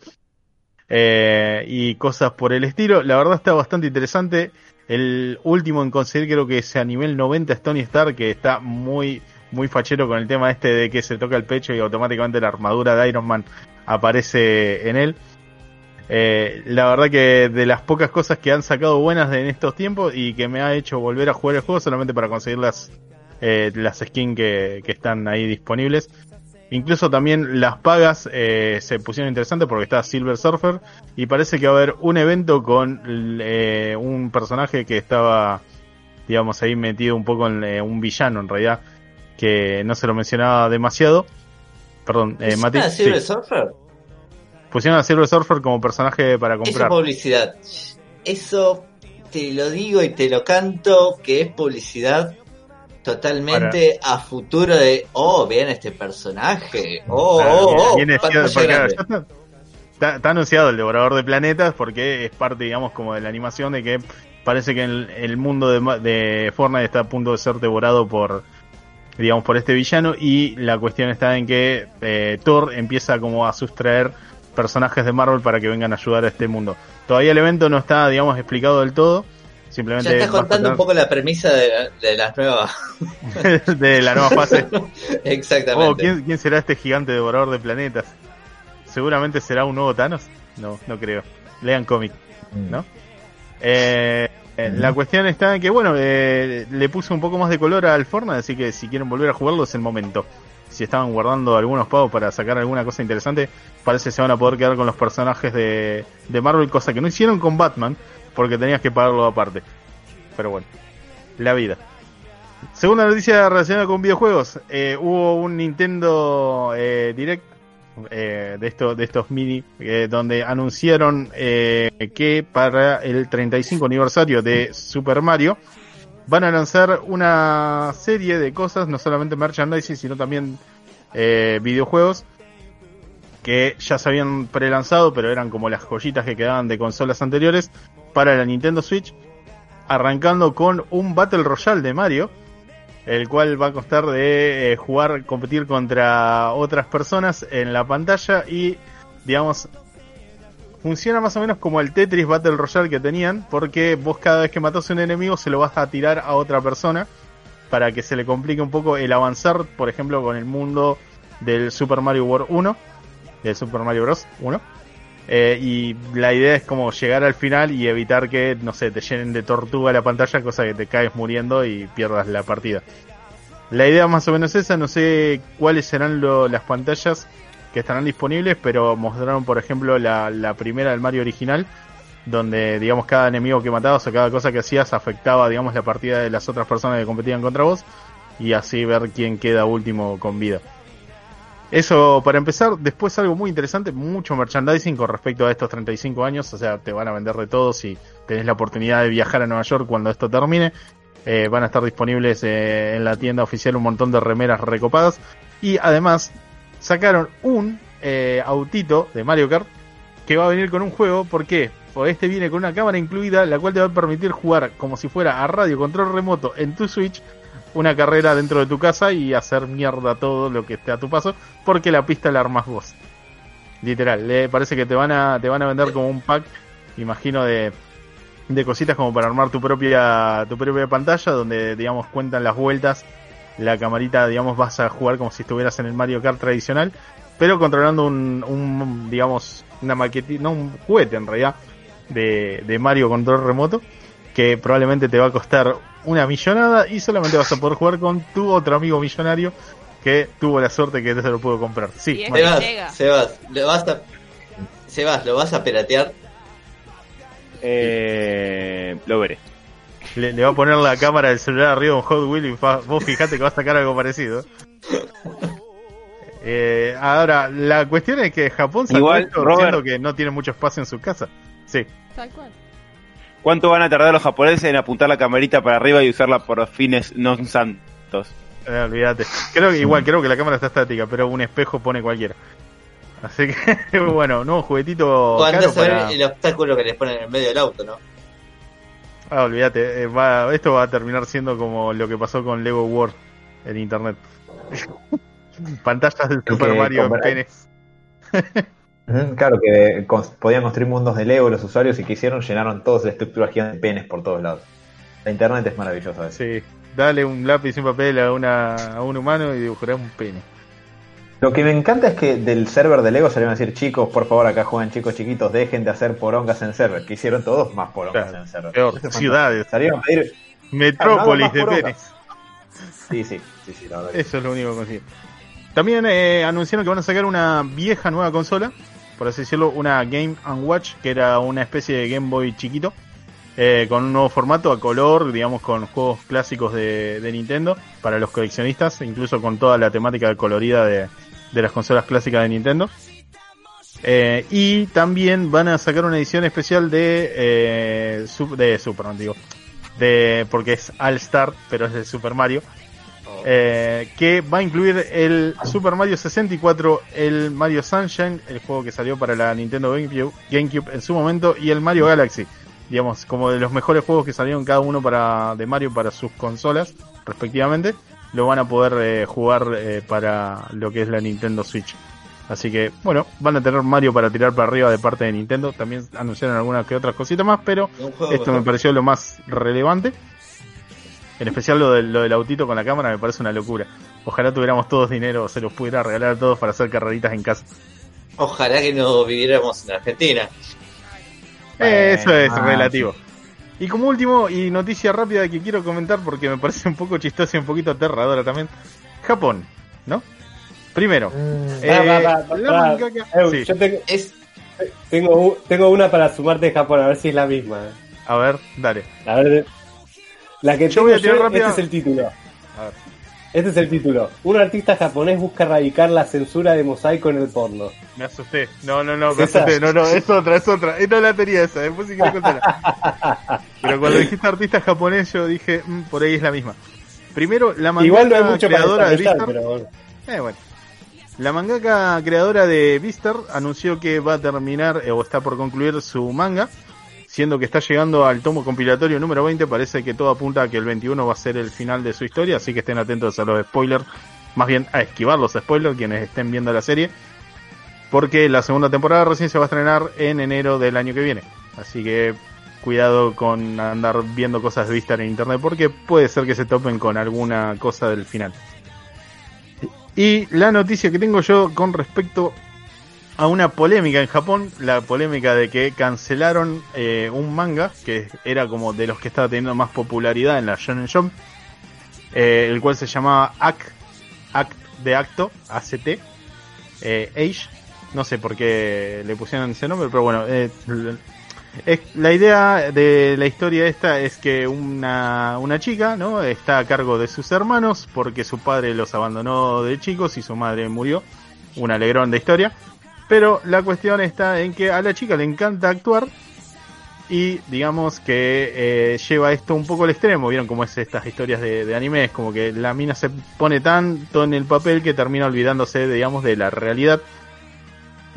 eh, y cosas por el estilo. La verdad está bastante interesante. El último en conseguir creo que es a nivel 90 es Tony Stark, que está muy, muy fachero con el tema este de que se toca el pecho y automáticamente la armadura de Iron Man aparece en él. Eh, la verdad que de las pocas cosas que han sacado buenas en estos tiempos y que me ha hecho volver a jugar el juego solamente para conseguir las, eh, las skins que, que están ahí disponibles. Incluso también las pagas eh, se pusieron interesantes porque está Silver Surfer y parece que va a haber un evento con un personaje que estaba, digamos, ahí metido un poco en un villano en realidad, que no se lo mencionaba demasiado. Perdón, eh, ¿Es Mati. una sí. Silver Surfer? Pusieron a Silver Surfer como personaje para Eso comprar. es publicidad. Eso te lo digo y te lo canto que es publicidad totalmente a futuro de, oh, vean este personaje. Oh, Claro, oh, oh. viene ya está, anunciado el devorador de planetas porque es parte, digamos, como de la animación de que parece que el, el mundo de, de Fortnite está a punto de ser devorado por, digamos, por este villano y la cuestión está en que eh, Thor empieza como a sustraer personajes de Marvel para que vengan a ayudar a este mundo. Todavía el evento no está, digamos, explicado del todo. Simplemente Ya estás contando un poco la premisa de, de las nuevas. de la nueva fase. Exactamente. Oh, ¿quién, quién será este gigante devorador de planetas? Seguramente será un nuevo Thanos. No, no creo. Lean cómic, ¿no? Eh, eh, La cuestión está en que, bueno, eh, le puse un poco más de color al Fortnite, así que si quieren volver a jugarlo es el momento. Si estaban guardando algunos pavos para sacar alguna cosa interesante, parece que se van a poder quedar con los personajes de, de Marvel, cosa que no hicieron con Batman, porque tenías que pagarlo aparte. Pero bueno, la vida. Segunda noticia relacionada con videojuegos. Eh, hubo un Nintendo eh, Direct eh, de, esto, de estos mini eh, donde anunciaron eh, que para el 35 aniversario de Super Mario van a lanzar una serie de cosas, no solamente merchandising, sino también videojuegos que ya se habían prelanzado, pero eran como las joyitas que quedaban de consolas anteriores para la Nintendo Switch, arrancando con un Battle Royale de Mario, el cual va a costar de eh, jugar, competir contra otras personas en la pantalla y, digamos, funciona más o menos como el Tetris Battle Royale que tenían, porque vos cada vez que matas a un enemigo se lo vas a tirar a otra persona para que se le complique un poco el avanzar, por ejemplo, con el mundo del Super Mario World 1, del Super Mario Bros. 1. Eh, y la idea es como llegar al final y evitar que, no sé, te llenen de tortuga la pantalla, cosa que te caes muriendo y pierdas la partida. La idea más o menos esa, no sé cuáles serán las pantallas que estarán disponibles, pero mostraron, por ejemplo, la, la primera del Mario original, donde, digamos, cada enemigo que matabas o cada cosa que hacías afectaba, digamos, la partida de las otras personas que competían contra vos, y así ver quién queda último con vida. Eso para empezar, después algo muy interesante, mucho merchandising con respecto a estos 35 años, o sea, te van a vender de todo si tenés la oportunidad de viajar a Nueva York cuando esto termine. Eh, van a estar disponibles eh, en la tienda oficial un montón de remeras recopadas. Y además sacaron un eh, autito de Mario Kart que va a venir con un juego. ¿Por qué? Porque este viene con una cámara incluida, la cual te va a permitir jugar como si fuera a radio control remoto en tu Switch una carrera dentro de tu casa y hacer mierda todo lo que esté a tu paso, porque la pista la armas vos. Literal, le parece que te van a te van a vender como un pack, imagino de de cositas como para armar tu propia tu propia pantalla donde digamos cuentan las vueltas, la camarita digamos vas a jugar como si estuvieras en el Mario Kart tradicional, pero controlando un, un digamos una maquetita, no un juguete en realidad de, de Mario control remoto que probablemente te va a costar una millonada y solamente vas a poder jugar con tu otro amigo millonario que tuvo la suerte que te se lo pudo comprar. Sí, Sebas. Sebas, lo vas a. Sebas, ¿lo vas a piratear? Eh, lo veré. le, le va a poner la cámara del celular arriba a un Hot Wheel y fa- vos fijate que va a sacar algo parecido. Eh, ahora, la cuestión es que Japón sacó Igual, Robert- que no tiene mucho espacio en su casa. Sí. Tal cual. ¿Cuánto van a tardar los japoneses en apuntar la camarita para arriba y usarla por fines no santos? Eh, olvídate. Creo que igual, creo que la cámara está estática, pero un espejo pone cualquiera. Así que, bueno, nuevo juguetito O andás caro a ver para... el obstáculo que les ponen en el medio del auto, ¿no? Ah, olvídate, eh, va- esto va a terminar siendo como lo que pasó con Lego World en internet. Pantallas del Super Mario en penes. Claro que con- podían construir mundos de Lego los usuarios y que hicieron llenaron todas las estructuras gigantes de penes por todos lados. La internet es maravillosa. ¿ves? Sí, dale un lápiz y un papel a, una, a un humano y dibujarás un pene. Lo que me encanta es que del server de Lego salieron a decir, chicos, por favor, acá juegan chicos chiquitos, dejen de hacer porongas en server. Que hicieron todos más porongas Claro, en server. peor, ciudades. Salieron a pedir. Metrópolis más de penes. Sí, sí, sí, sí, la verdad. Eso es lo único que consigo. También eh, anunciaron que van a sacar una vieja nueva consola, por así decirlo, una Game and Watch, que era una especie de Game Boy chiquito, eh, con un nuevo formato a color, digamos, con juegos clásicos de, Nintendo, para los coleccionistas, incluso con toda la temática colorida de, de las consolas clásicas de Nintendo. Eh, y también van a sacar una edición especial de, eh, de Superman, digo, de, porque es All Star, pero es de Super Mario eh, que va a incluir el Super Mario 64, el Mario Sunshine, el juego que salió para la Nintendo GameCube, GameCube en su momento, y el Mario Galaxy, digamos, como de los mejores juegos que salieron cada uno para de Mario para sus consolas, respectivamente, lo van a poder eh, jugar eh, para lo que es la Nintendo Switch. Así que, bueno, van a tener Mario para tirar para arriba de parte de Nintendo. También anunciaron algunas que otras cositas más, pero esto me pareció lo más relevante. En especial lo del, lo del autito con la cámara me parece una locura. Ojalá tuviéramos todos dinero, se los pudiera regalar a todos para hacer carreritas en casa. Ojalá que no viviéramos en Argentina. Eh, Eso es ah, relativo. Y como último, y noticia rápida que quiero comentar porque me parece un poco chistosa y un poquito aterradora también. Japón, ¿no? Primero, tengo una para sumarte de Japón, a ver si es la misma. a ver, dale. A ver. La que Yo voy a tirar yo, rápida. este es el título. A ver. Este es el título. Un artista japonés busca erradicar la censura de mosaico en el porno. Me asusté. No, no, no, me ¿Esa? asusté. No, no, es otra, es otra. No la tenía esa, después si querés contarla. Pero cuando dijiste artista japonés, yo dije, "Mm, por ahí es la misma. Primero, la mangaka Igual no hay mucho para creadora de Vistar. bueno. Eh, bueno. La mangaka creadora de Vistar anunció que va a terminar, eh, o está por concluir su manga, siendo que está llegando al tomo compilatorio número 20. Parece que todo apunta a que el 21 va a ser el final de su historia, así que estén atentos a los spoilers, más bien a esquivar los spoilers quienes estén viendo la serie, porque la segunda temporada recién se va a estrenar en enero del año que viene. Así que cuidado con andar viendo cosas de Vistar en internet, porque puede ser que se topen con alguna cosa del final. Y la noticia que tengo yo con respecto a una polémica en Japón, la polémica de que cancelaron eh, un manga que era como de los que estaba teniendo más popularidad en la Shonen Jump, eh, el cual se llamaba Act, Act de Acto, ACT, eh, Age, no sé por qué le pusieron ese nombre, pero bueno, eh, la idea de la historia esta es que una, una chica, ¿no? Está a cargo de sus hermanos porque su padre los abandonó de chicos y su madre murió. Un alegrón de historia. Pero la cuestión está en que a la chica le encanta actuar y digamos que eh, lleva esto un poco al extremo. Vieron cómo es estas historias de, anime, es como que la mina se pone tanto en el papel que termina olvidándose, digamos, de la realidad.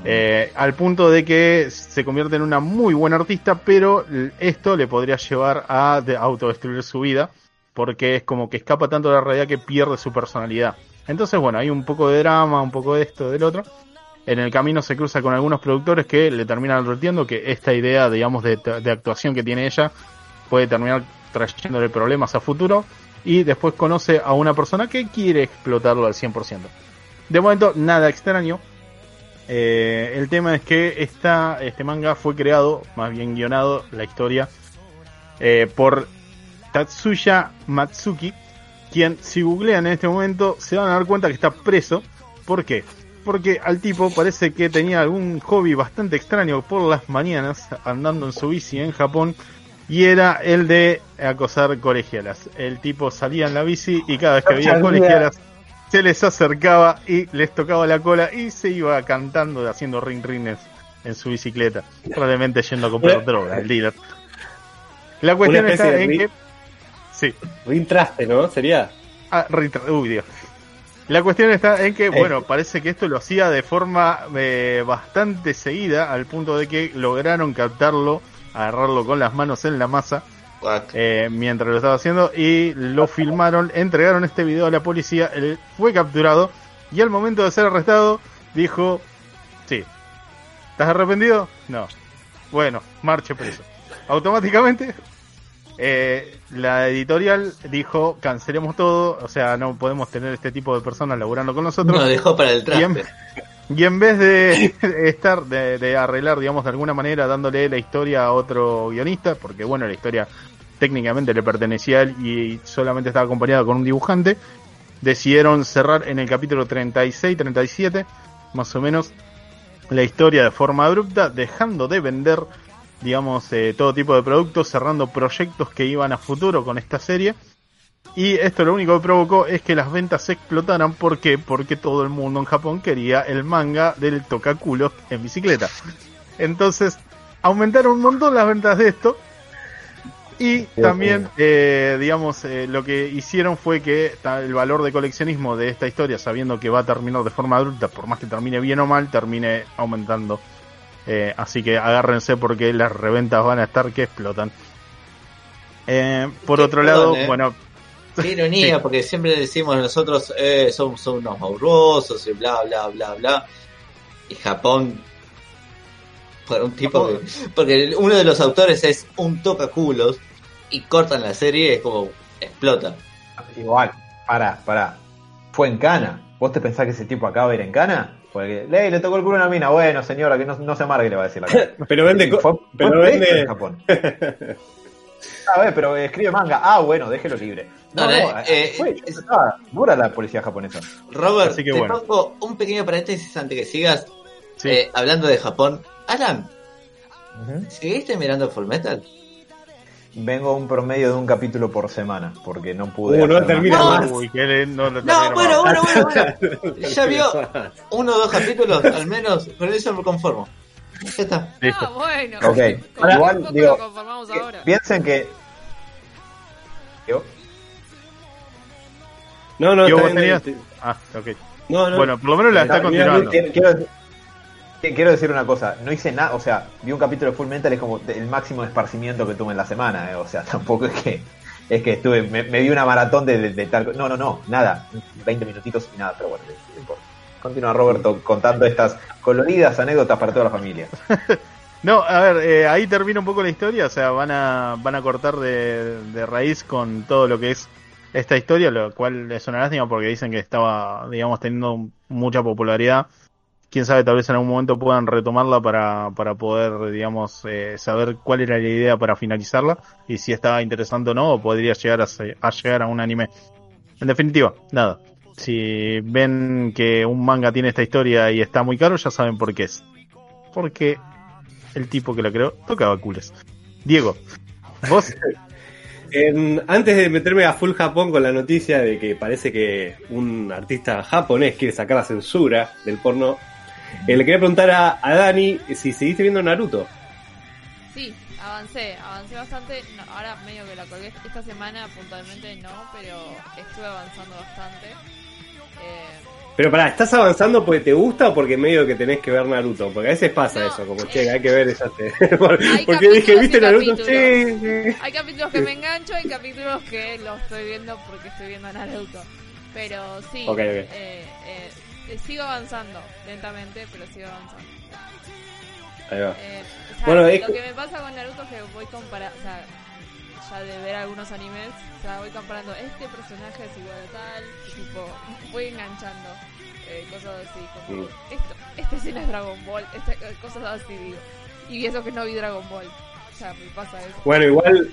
Eh, al punto de que se convierte en una muy buena artista, pero esto le podría llevar a de- autodestruir su vida, porque es como que escapa tanto de la realidad que pierde su personalidad. Entonces, bueno, hay un poco de drama, un poco de esto, del otro. En el camino se cruza con algunos productores que le terminan advirtiendo que esta idea, digamos, de, actuación que tiene ella puede terminar trayéndole problemas a futuro. Y después conoce a una persona que quiere explotarlo al 100%. De momento, nada extraño. Eh, el tema es que esta, este manga fue creado, más bien guionado, la historia, eh, por Tatsuya Matsuki, quien si googlean en este momento se van a dar cuenta que está preso. ¿Por qué? Porque al tipo parece que tenía algún hobby bastante extraño por las mañanas andando en su bici en Japón y era el de acosar colegialas. El tipo salía en la bici y cada vez que veía Sabía. colegialas se les acercaba y les tocaba la cola y se iba cantando, haciendo ring rines en su bicicleta. Probablemente yendo a comprar droga, el dealer. La cuestión está en que... Sí. Rintraste, ¿no? Sería. Ah, retra- Uy, Dios. La cuestión está en que, bueno, parece que esto lo hacía de forma eh, bastante seguida, al punto de que lograron captarlo, agarrarlo con las manos en la masa, eh, mientras lo estaba haciendo, y lo filmaron, entregaron este video a la policía, él fue capturado, y al momento de ser arrestado, dijo, sí, ¿estás arrepentido? No. Bueno, marche preso. Automáticamente, eh, la editorial dijo, cancelemos todo, o sea, no podemos tener este tipo de personas laburando con nosotros. Nos dejó para el Y en, traste. y en vez de estar, de, de arreglar, digamos, de alguna manera, dándole la historia a otro guionista, porque bueno, la historia técnicamente le pertenecía a él y solamente estaba acompañada con un dibujante, decidieron cerrar en el capítulo 36-37, más o menos, la historia de forma abrupta, dejando de vender, digamos, eh, todo tipo de productos, cerrando proyectos que iban a futuro con esta serie. Y esto lo único que provocó es que las ventas explotaran. ¿Por qué? Porque todo el mundo en Japón quería el manga del tocaculos en bicicleta. Entonces, aumentaron un montón las ventas de esto. Y también, eh, digamos, eh, lo que hicieron fue que el valor de coleccionismo de esta historia, sabiendo que va a terminar de forma adulta, por más que termine bien o mal, termine aumentando. Eh, así que agárrense porque las reventas van a estar que explotan. Eh, por otro perdón, lado, eh. bueno, Qué ironía, Sí. porque siempre decimos nosotros, eh, somos, somos unos maurosos y bla, bla, bla, bla. Y Japón, por un tipo que, porque uno de los autores es un tocaculos y cortan la serie, es como, explota. Igual, pará, pará. Fue en Cana. ¿Vos te pensás que ese tipo acaba de ir en Cana? Porque le, le tocó el culo a una mina. Bueno, señora, que no, no se amargue, le va a decir la cara. Pero vende, co- Fue- fue pero en vende, Japón. A ver, pero escribe manga. Ah, bueno, déjelo libre. No, No, no, eh, eh, fue- es- estaba dura la policía japonesa. Robert, Así que te bueno. pongo un pequeño paréntesis antes que sigas. sí. Eh, hablando de Japón, Alan, Ujú. ¿seguiste mirando Full Metal? Vengo a un promedio de un capítulo por semana, porque no pude. Uh, no termina más. más. Uy, no, No, termino bueno, bueno, bueno, bueno. Ya vio uno o dos capítulos, al menos, con eso me conformo. Ya está. Listo. Ah, bueno. Ok. Con Igual, digo, lo conformamos Que- ahora. Piensen que. ¿Yo? No, no, Yo, está vos bien, tenías- Ah, ok. No, no. Bueno, por lo menos la está Mira, mira, continuando. Quiero, quiero- quiero decir una cosa, no hice nada, o sea, vi un capítulo de Full Metal es como el máximo esparcimiento que tuve en la semana, eh, o sea, tampoco es que es que estuve, me, me di una maratón de, de- de tal, no, no, no, nada, 20 minutitos y nada, pero bueno, no. Continúa Roberto contando estas coloridas anécdotas para toda la familia. No, a ver, eh, ahí termina un poco la historia, o sea, van a, van a cortar de, de raíz con todo lo que es esta historia, lo cual es una lástima porque dicen que estaba, digamos, teniendo mucha popularidad. Quién sabe, tal vez en algún momento puedan retomarla para, para poder, digamos, eh, saber cuál era la idea para finalizarla y si estaba interesante o no, o podría llegar a, a llegar a un anime. En definitiva, nada. Si ven que un manga tiene esta historia y está muy caro, ya saben por qué es. Porque el tipo que la creó tocaba cules. Diego, vos, antes de meterme a full Japón con la noticia de que parece que un artista japonés quiere sacar la censura del porno, eh, le quería preguntar a, a Dani si seguiste viendo Naruto. Sí, avancé, avancé bastante. No, ahora medio que la colgué esta semana puntualmente no, pero estuve avanzando bastante. Eh, Pero pará, ¿estás avanzando porque te gusta o porque medio que tenés que ver Naruto? Porque a veces pasa No, eso, como eh, che, hay que ver esa porque dije, ¿viste Naruto? sí. hay capítulos que me engancho, hay capítulos que los estoy viendo porque estoy viendo Naruto. Pero sí, Ok, ok. eh, eh, eh, sigo avanzando lentamente, pero sigo avanzando. Ahí va. Eh, o sea, Bueno, lo que me pasa con Naruto es que voy comparando, o sea, ya de ver algunos animes, o sea, voy comparando este personaje es igual a tal, tipo, voy enganchando eh, cosas así, como esto, esta escena es Dragon Ball, esta, eh, cosas así, digo. Y eso que no vi Dragon Ball, o sea, me pasa eso. Bueno, igual,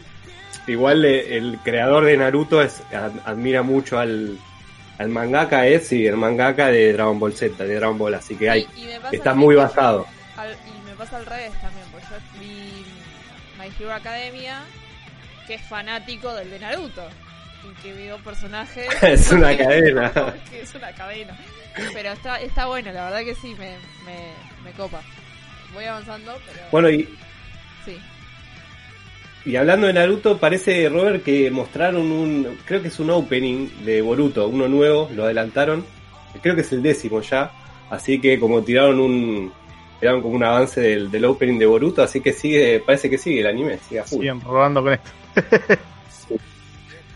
igual el creador de Naruto es, ad- admira mucho al, al mangaka, es sí, el mangaka de Dragon Ball Z, de Dragon Ball, así que hay, Y- y está muy basado. al- y me pasa al revés también, porque yo vi My Hero Academia, que es fanático del de Naruto. Y que veo personajes. Es una cadena. es una cadena. Pero está, está bueno, la verdad que sí, me, me, me copa. Voy avanzando, pero. Bueno, y, Sí. Y hablando de Naruto, parece, Robert, que mostraron un, creo que es un opening de Boruto, uno nuevo, lo adelantaron. creo que es el décimo ya, así que como tiraron un tiraron como un avance del, del opening de Boruto, así que sigue, parece que sigue el anime, sigue a full. Siguen robando con esto.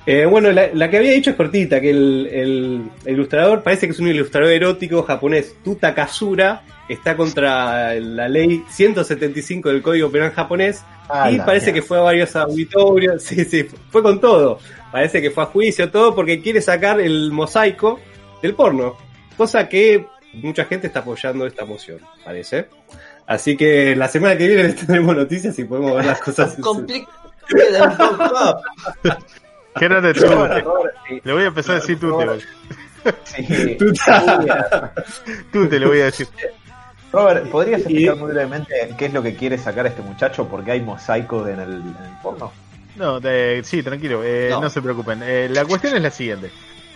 Eh, bueno, la, la que había dicho es cortita, que el, el- el ilustrador parece que es un ilustrador erótico japonés, Tuta Kazura, está contra la ley 175 del Código Penal japonés Ah, y la parece que fue a varios auditorios, sí, sí, fue con todo. Parece que fue a juicio, todo, porque quiere sacar el mosaico del porno, cosa que mucha gente está apoyando esta moción, parece. Así que la semana que viene les tendremos noticias y podemos ver las cosas. Poco. ¿Qué era de tú? Le voy a empezar a decir tú, Sí. Tuta. Tú te le voy a decir. Robert, ¿podrías explicar muy brevemente qué es lo que quiere sacar este muchacho? Porque hay mosaico en el, en el porno. No, de- sí, tranquilo, eh, no. No. se preocupen. Eh, la cuestión es la siguiente.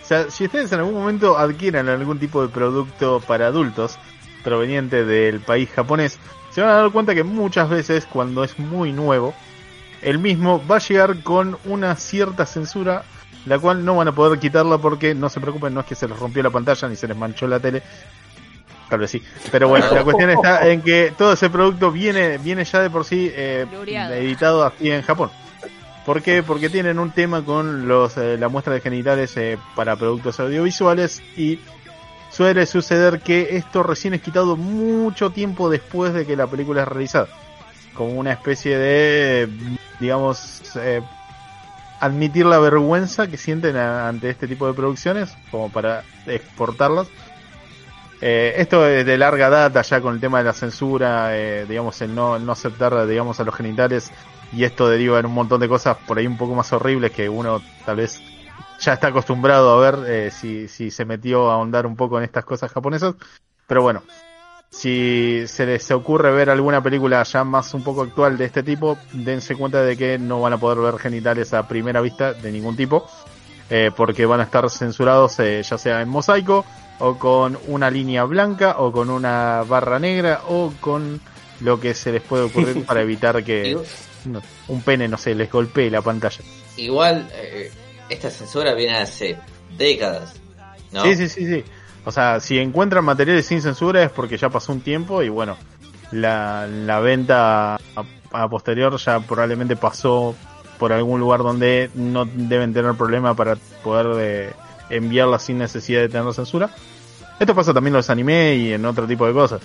O sea, si ustedes en algún momento adquieran algún tipo de producto para adultos proveniente del país japonés, se van a dar cuenta que muchas veces cuando es muy nuevo, el mismo va a llegar con una cierta censura, la cual no van a poder quitarla porque no se preocupen, no es que se les rompió la pantalla ni se les manchó la tele. Tal vez sí. Pero bueno, la cuestión está en que todo ese producto viene, viene ya de por sí eh, editado aquí en Japón. ¿Por qué? Porque tienen un tema con los eh, la muestra de genitales eh, para productos audiovisuales y suele suceder que esto recién es quitado mucho tiempo después de que la película es realizada. Como una especie de, digamos, eh, admitir la vergüenza que sienten ante este tipo de producciones, como para exportarlas. Eh, esto es de larga data ya con el tema de la censura, eh, digamos, el no, no aceptar, digamos, a los genitales y esto deriva en un montón de cosas por ahí un poco más horribles que uno tal vez ya está acostumbrado a ver eh, si, si se metió a ahondar un poco en estas cosas japonesas. Pero bueno, si se les ocurre ver alguna película ya más un poco actual de este tipo, dense cuenta de que no van a poder ver genitales a primera vista de ningún tipo, eh, porque van a estar censurados eh, ya sea en mosaico o con una línea blanca o con una barra negra o con lo que se les puede ocurrir para evitar que no, un pene, no sé, les golpee la pantalla. Igual, eh, esta censura viene hace décadas. ¿no? Sí, sí, sí, sí. O sea, si encuentran materiales sin censura es porque ya pasó un tiempo y bueno, la, la venta a, a posterior ya probablemente pasó por algún lugar donde no deben tener problema para poder eh, enviarla sin necesidad de tener censura. Esto pasa también en los anime y en otro tipo de cosas.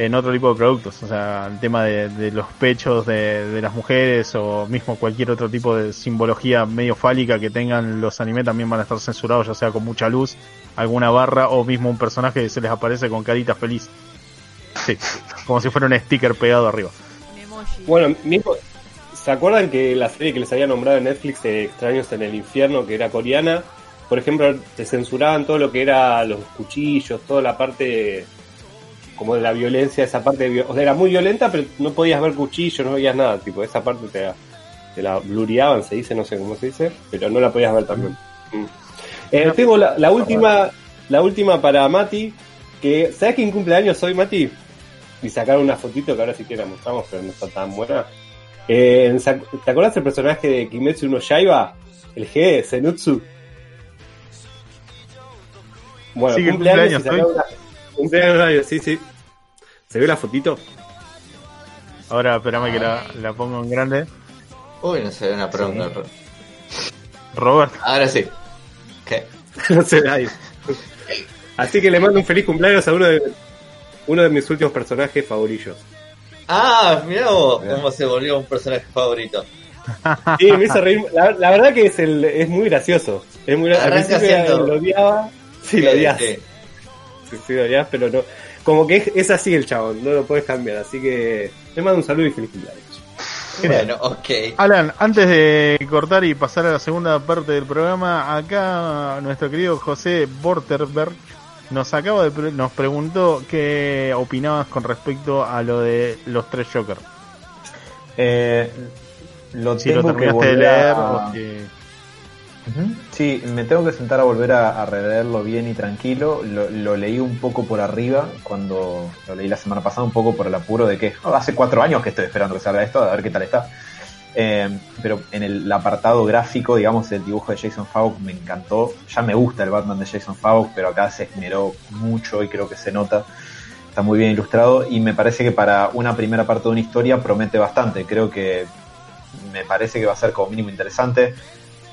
En otro tipo de productos. O sea, el tema de, de los pechos de, de las mujeres o mismo cualquier otro tipo de simbología medio fálica que tengan los anime también van a estar censurados, ya sea con mucha luz, alguna barra o mismo un personaje que se les aparece con carita feliz. Sí, como si fuera un sticker pegado arriba. Bueno, mismo, ¿se acuerdan que la serie que les había nombrado en Netflix de Extraños en el Infierno, que era coreana? Por ejemplo, te censuraban todo lo que era los cuchillos, toda la parte como de la violencia, esa parte, de o sea, era muy violenta, pero no podías ver cuchillos, no veías nada, tipo, esa parte te la, te la blureaban, se dice, no sé cómo se dice, pero no la podías ver también. Mm. Eh, tengo la, la última, la última para Mati, que, ¿sabes quién cumple años hoy, Mati? Y sacaron una fotito que ahora sí que la mostramos, pero no está tan buena. Eh, ¿Te acordás del personaje de Kimetsu no Yaiba? El G, Zenutsu. Bueno, Sí, cumpleaños y cumpleaños sacaron una- cumpleaños, sí, sí. ¿Se ve la fotito? Ahora, espérame que la, la pongo en grande. Uy, no se ve una pronga. Robert, Ahora sí. ¿Qué? no se ve ahí. Así que le mando un feliz cumpleaños a uno de, uno de mis últimos personajes favoritos. Ah, mirá vos Mirá. cómo se volvió un personaje favorito. Sí, me hizo reír. La, la verdad que es, el, es muy gracioso. Es muy gra- Al Arranca principio siendo- lo odiaba. Sí, lo Sí, odias. sí. Pero no. Como que es, es así el chabón, no lo puedes cambiar. Así que le mando un saludo y feliz cumpleaños. Bueno, ok. Alan, antes de cortar y pasar a la segunda parte del programa, acá nuestro querido José Borterberg nos acaba de pre- nos preguntó qué opinabas con respecto a lo de los tres Joker. Eh, lo Si lo tengo que terminaste de leer a- o que-. Sí, me tengo que sentar a volver a, a releerlo bien y tranquilo. Lo, leí un poco por arriba cuando lo leí la semana pasada, un poco por el apuro de que oh, hace cuatro años que estoy esperando que salga esto, a ver qué tal está. Eh, pero en el apartado gráfico, digamos, el dibujo de Jason Fogg me encantó. Ya me gusta el Batman de Jason Fogg, pero acá se esmeró mucho y creo que se nota. Está muy bien ilustrado y me parece que para una primera parte de una historia promete bastante. Creo que me parece que va a ser como mínimo interesante.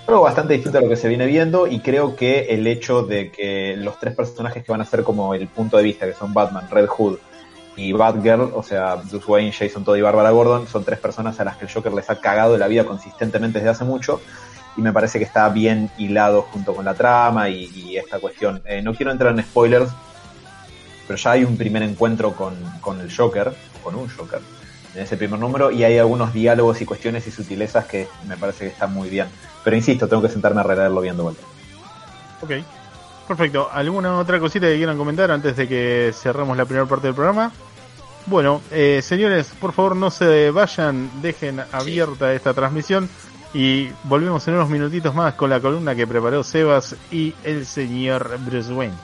Algo bastante distinto a lo que se viene viendo y creo que el hecho de que los tres personajes que van a ser como el punto de vista, que son Batman, Red Hood y Batgirl, o sea, Bruce Wayne, Jason Todd y Barbara Gordon, son tres personas a las que el Joker les ha cagado la vida consistentemente desde hace mucho y me parece que está bien hilado junto con la trama y, esta cuestión. Eh, no quiero entrar en spoilers, pero ya hay un primer encuentro con, con el Joker, con un Joker, en ese primer número y hay algunos diálogos y cuestiones y sutilezas que me parece que están muy bien. Pero insisto, tengo que sentarme a releerlo bien de vuelta. Ok, perfecto. ¿Alguna otra cosita que quieran comentar antes de que cerremos la primera parte del programa? Bueno, eh, señores, por favor no se vayan, dejen abierta esta transmisión y volvemos en unos minutitos más con la columna que preparó Sebas y el señor Bruce Wayne.